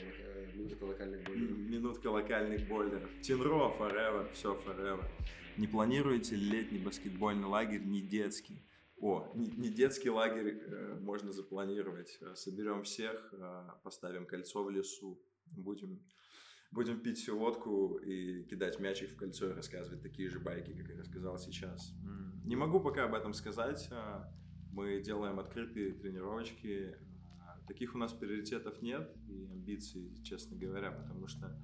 «Минутка локальных бойлеров». Минутка локальных бойлеров. Тинро, forever, все forever. Не планируете летний баскетбольный лагерь, не детский? О, не, детский лагерь э, можно запланировать. Соберем всех, э, поставим кольцо в лесу, будем, будем пить водку и кидать мячик в кольцо и рассказывать такие же байки, как я рассказал сейчас. Не могу пока об этом сказать. Э, мы делаем открытые тренировочки. Таких у нас приоритетов нет и амбиций, честно говоря, потому что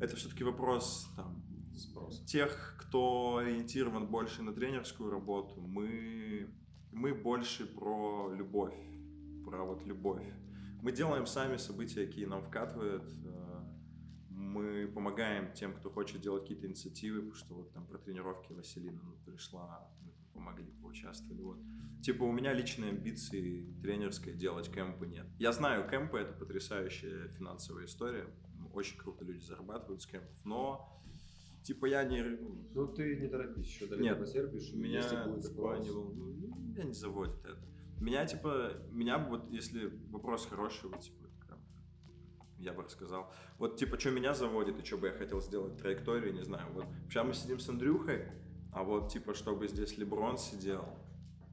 это все-таки вопрос там, спрос. Тех, кто ориентирован больше на тренерскую работу, мы мы больше про любовь, про вот любовь. Мы делаем сами события, какие нам вкатывают. Мы помогаем тем, кто хочет делать какие-то инициативы, потому что вот там про тренировки Василина пришла, мы помогли, поучаствовали. Вот. Типа у меня личные амбиции тренерской делать кемпы нет. Я знаю, кемпы это потрясающая финансовая история. Очень круто люди зарабатывают с кемпов, но типа я не... Ну ты не торопись, еще далеко Нет, потерпишь. меня не вол- ну, меня не заводит это. Меня типа, меня вот, если вопрос хороший, вот типа, я бы рассказал. Вот типа, что меня заводит и что бы я хотел сделать, траекторию, не знаю. Вот сейчас мы сидим с Андрюхой, а вот типа, чтобы здесь Леброн сидел,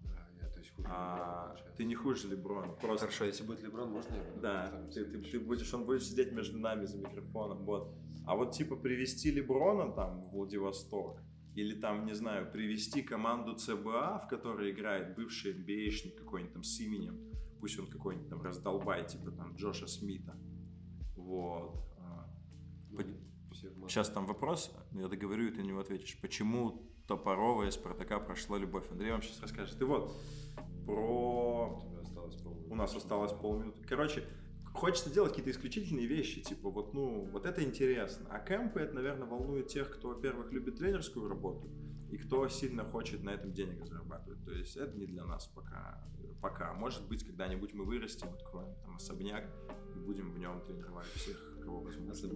Да, я то есть хуже а, получается. ты не хуже Леброна, просто Хорошо, если будет Леброн, можно я буду Да, там ты, ты- ты будешь, он будет сидеть между нами за микрофоном, вот. А вот типа привести Леброна там в Владивосток, или там, не знаю, привести команду ЦБА, в которой играет бывший NBA-шник какой-нибудь там с именем, пусть он какой-нибудь там раздолбай, типа там Джоша Смита. Вот. А, Ну, Сейчас там вопрос, я договорю, и ты на него ответишь. Почему Топорова из Спартака прошла любовь? Андрей вам сейчас расскажет. И вот, про У у нас осталось полминуты. Короче, хочется делать какие-то исключительные вещи, типа вот, ну, вот это интересно. А кемпы, это, наверное, волнует тех, кто, во-первых, любит тренерскую работу, и кто сильно хочет на этом денег зарабатывать. То есть это не для нас пока. Пока. Может быть, когда-нибудь мы вырастем, откроем там особняк и будем в нем тренировать всех, кого возможно.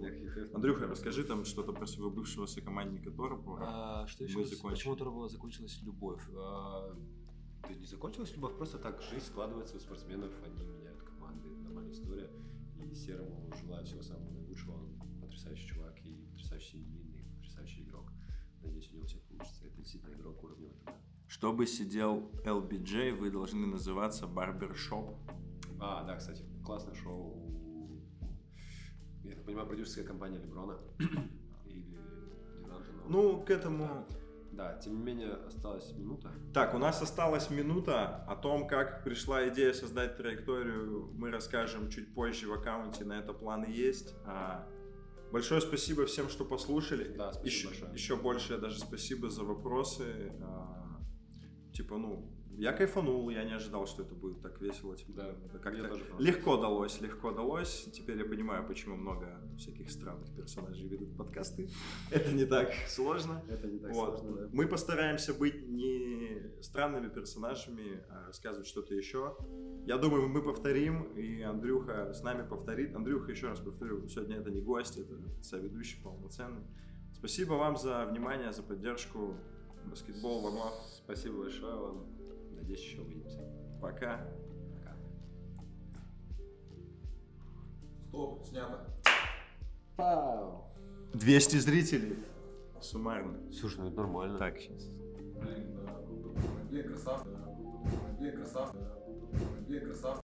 Андрюха, расскажи там что-то про своего бывшего сокомандника Торопова. А, что Мы еще? закончили. Почему Торопова закончилась любовь? А, Да не закончилась любовь, просто так жизнь складывается у спортсменов, они меняют команды, нормальная история. И Серому желаю всего самого наилучшего, он потрясающий чувак и потрясающий семьянин, и потрясающий игрок. Надеюсь, у него все получится. Это действительно игрок уровня ВТБ. Чтобы сидел LBJ, вы должны называться барбершоп. А, да, кстати, классное шоу. у, Я так понимаю, продюсерская компания Леброна или Дюранта. но- Ну, к этому... Да, тем не менее, осталась минута. Так, у нас осталась минута. О том, как пришла идея создать траекторию, мы расскажем чуть позже в аккаунте. На это планы есть. Большое спасибо всем, что послушали. Да, спасибо еще, большое. еще большее даже спасибо за вопросы. А, Типа, ну, я кайфанул, я не ожидал, что это будет так весело. Типа, Да, как-то легко далось, легко далось. Теперь я понимаю, почему много всяких странных персонажей ведут подкасты. Это не так сложно. Это не так Вот. сложно, да. Мы постараемся быть не странными персонажами, а рассказывать что-то еще. Я думаю, мы повторим, и Андрюха с нами повторит. Андрюха, еще раз повторю, сегодня это не гость, это соведущий полноценный. Спасибо вам за внимание, за поддержку. Баскетбол, вам Спасибо большое вам. Надеюсь, еще увидимся. Пока. Пока. Стоп, снято. Пау! 200 зрителей. Суммарно. Слушай, ну это нормально. Так, сейчас. Блин, да, круто. Блин, красавцы. Блин, красавцы. Блин, красавцы.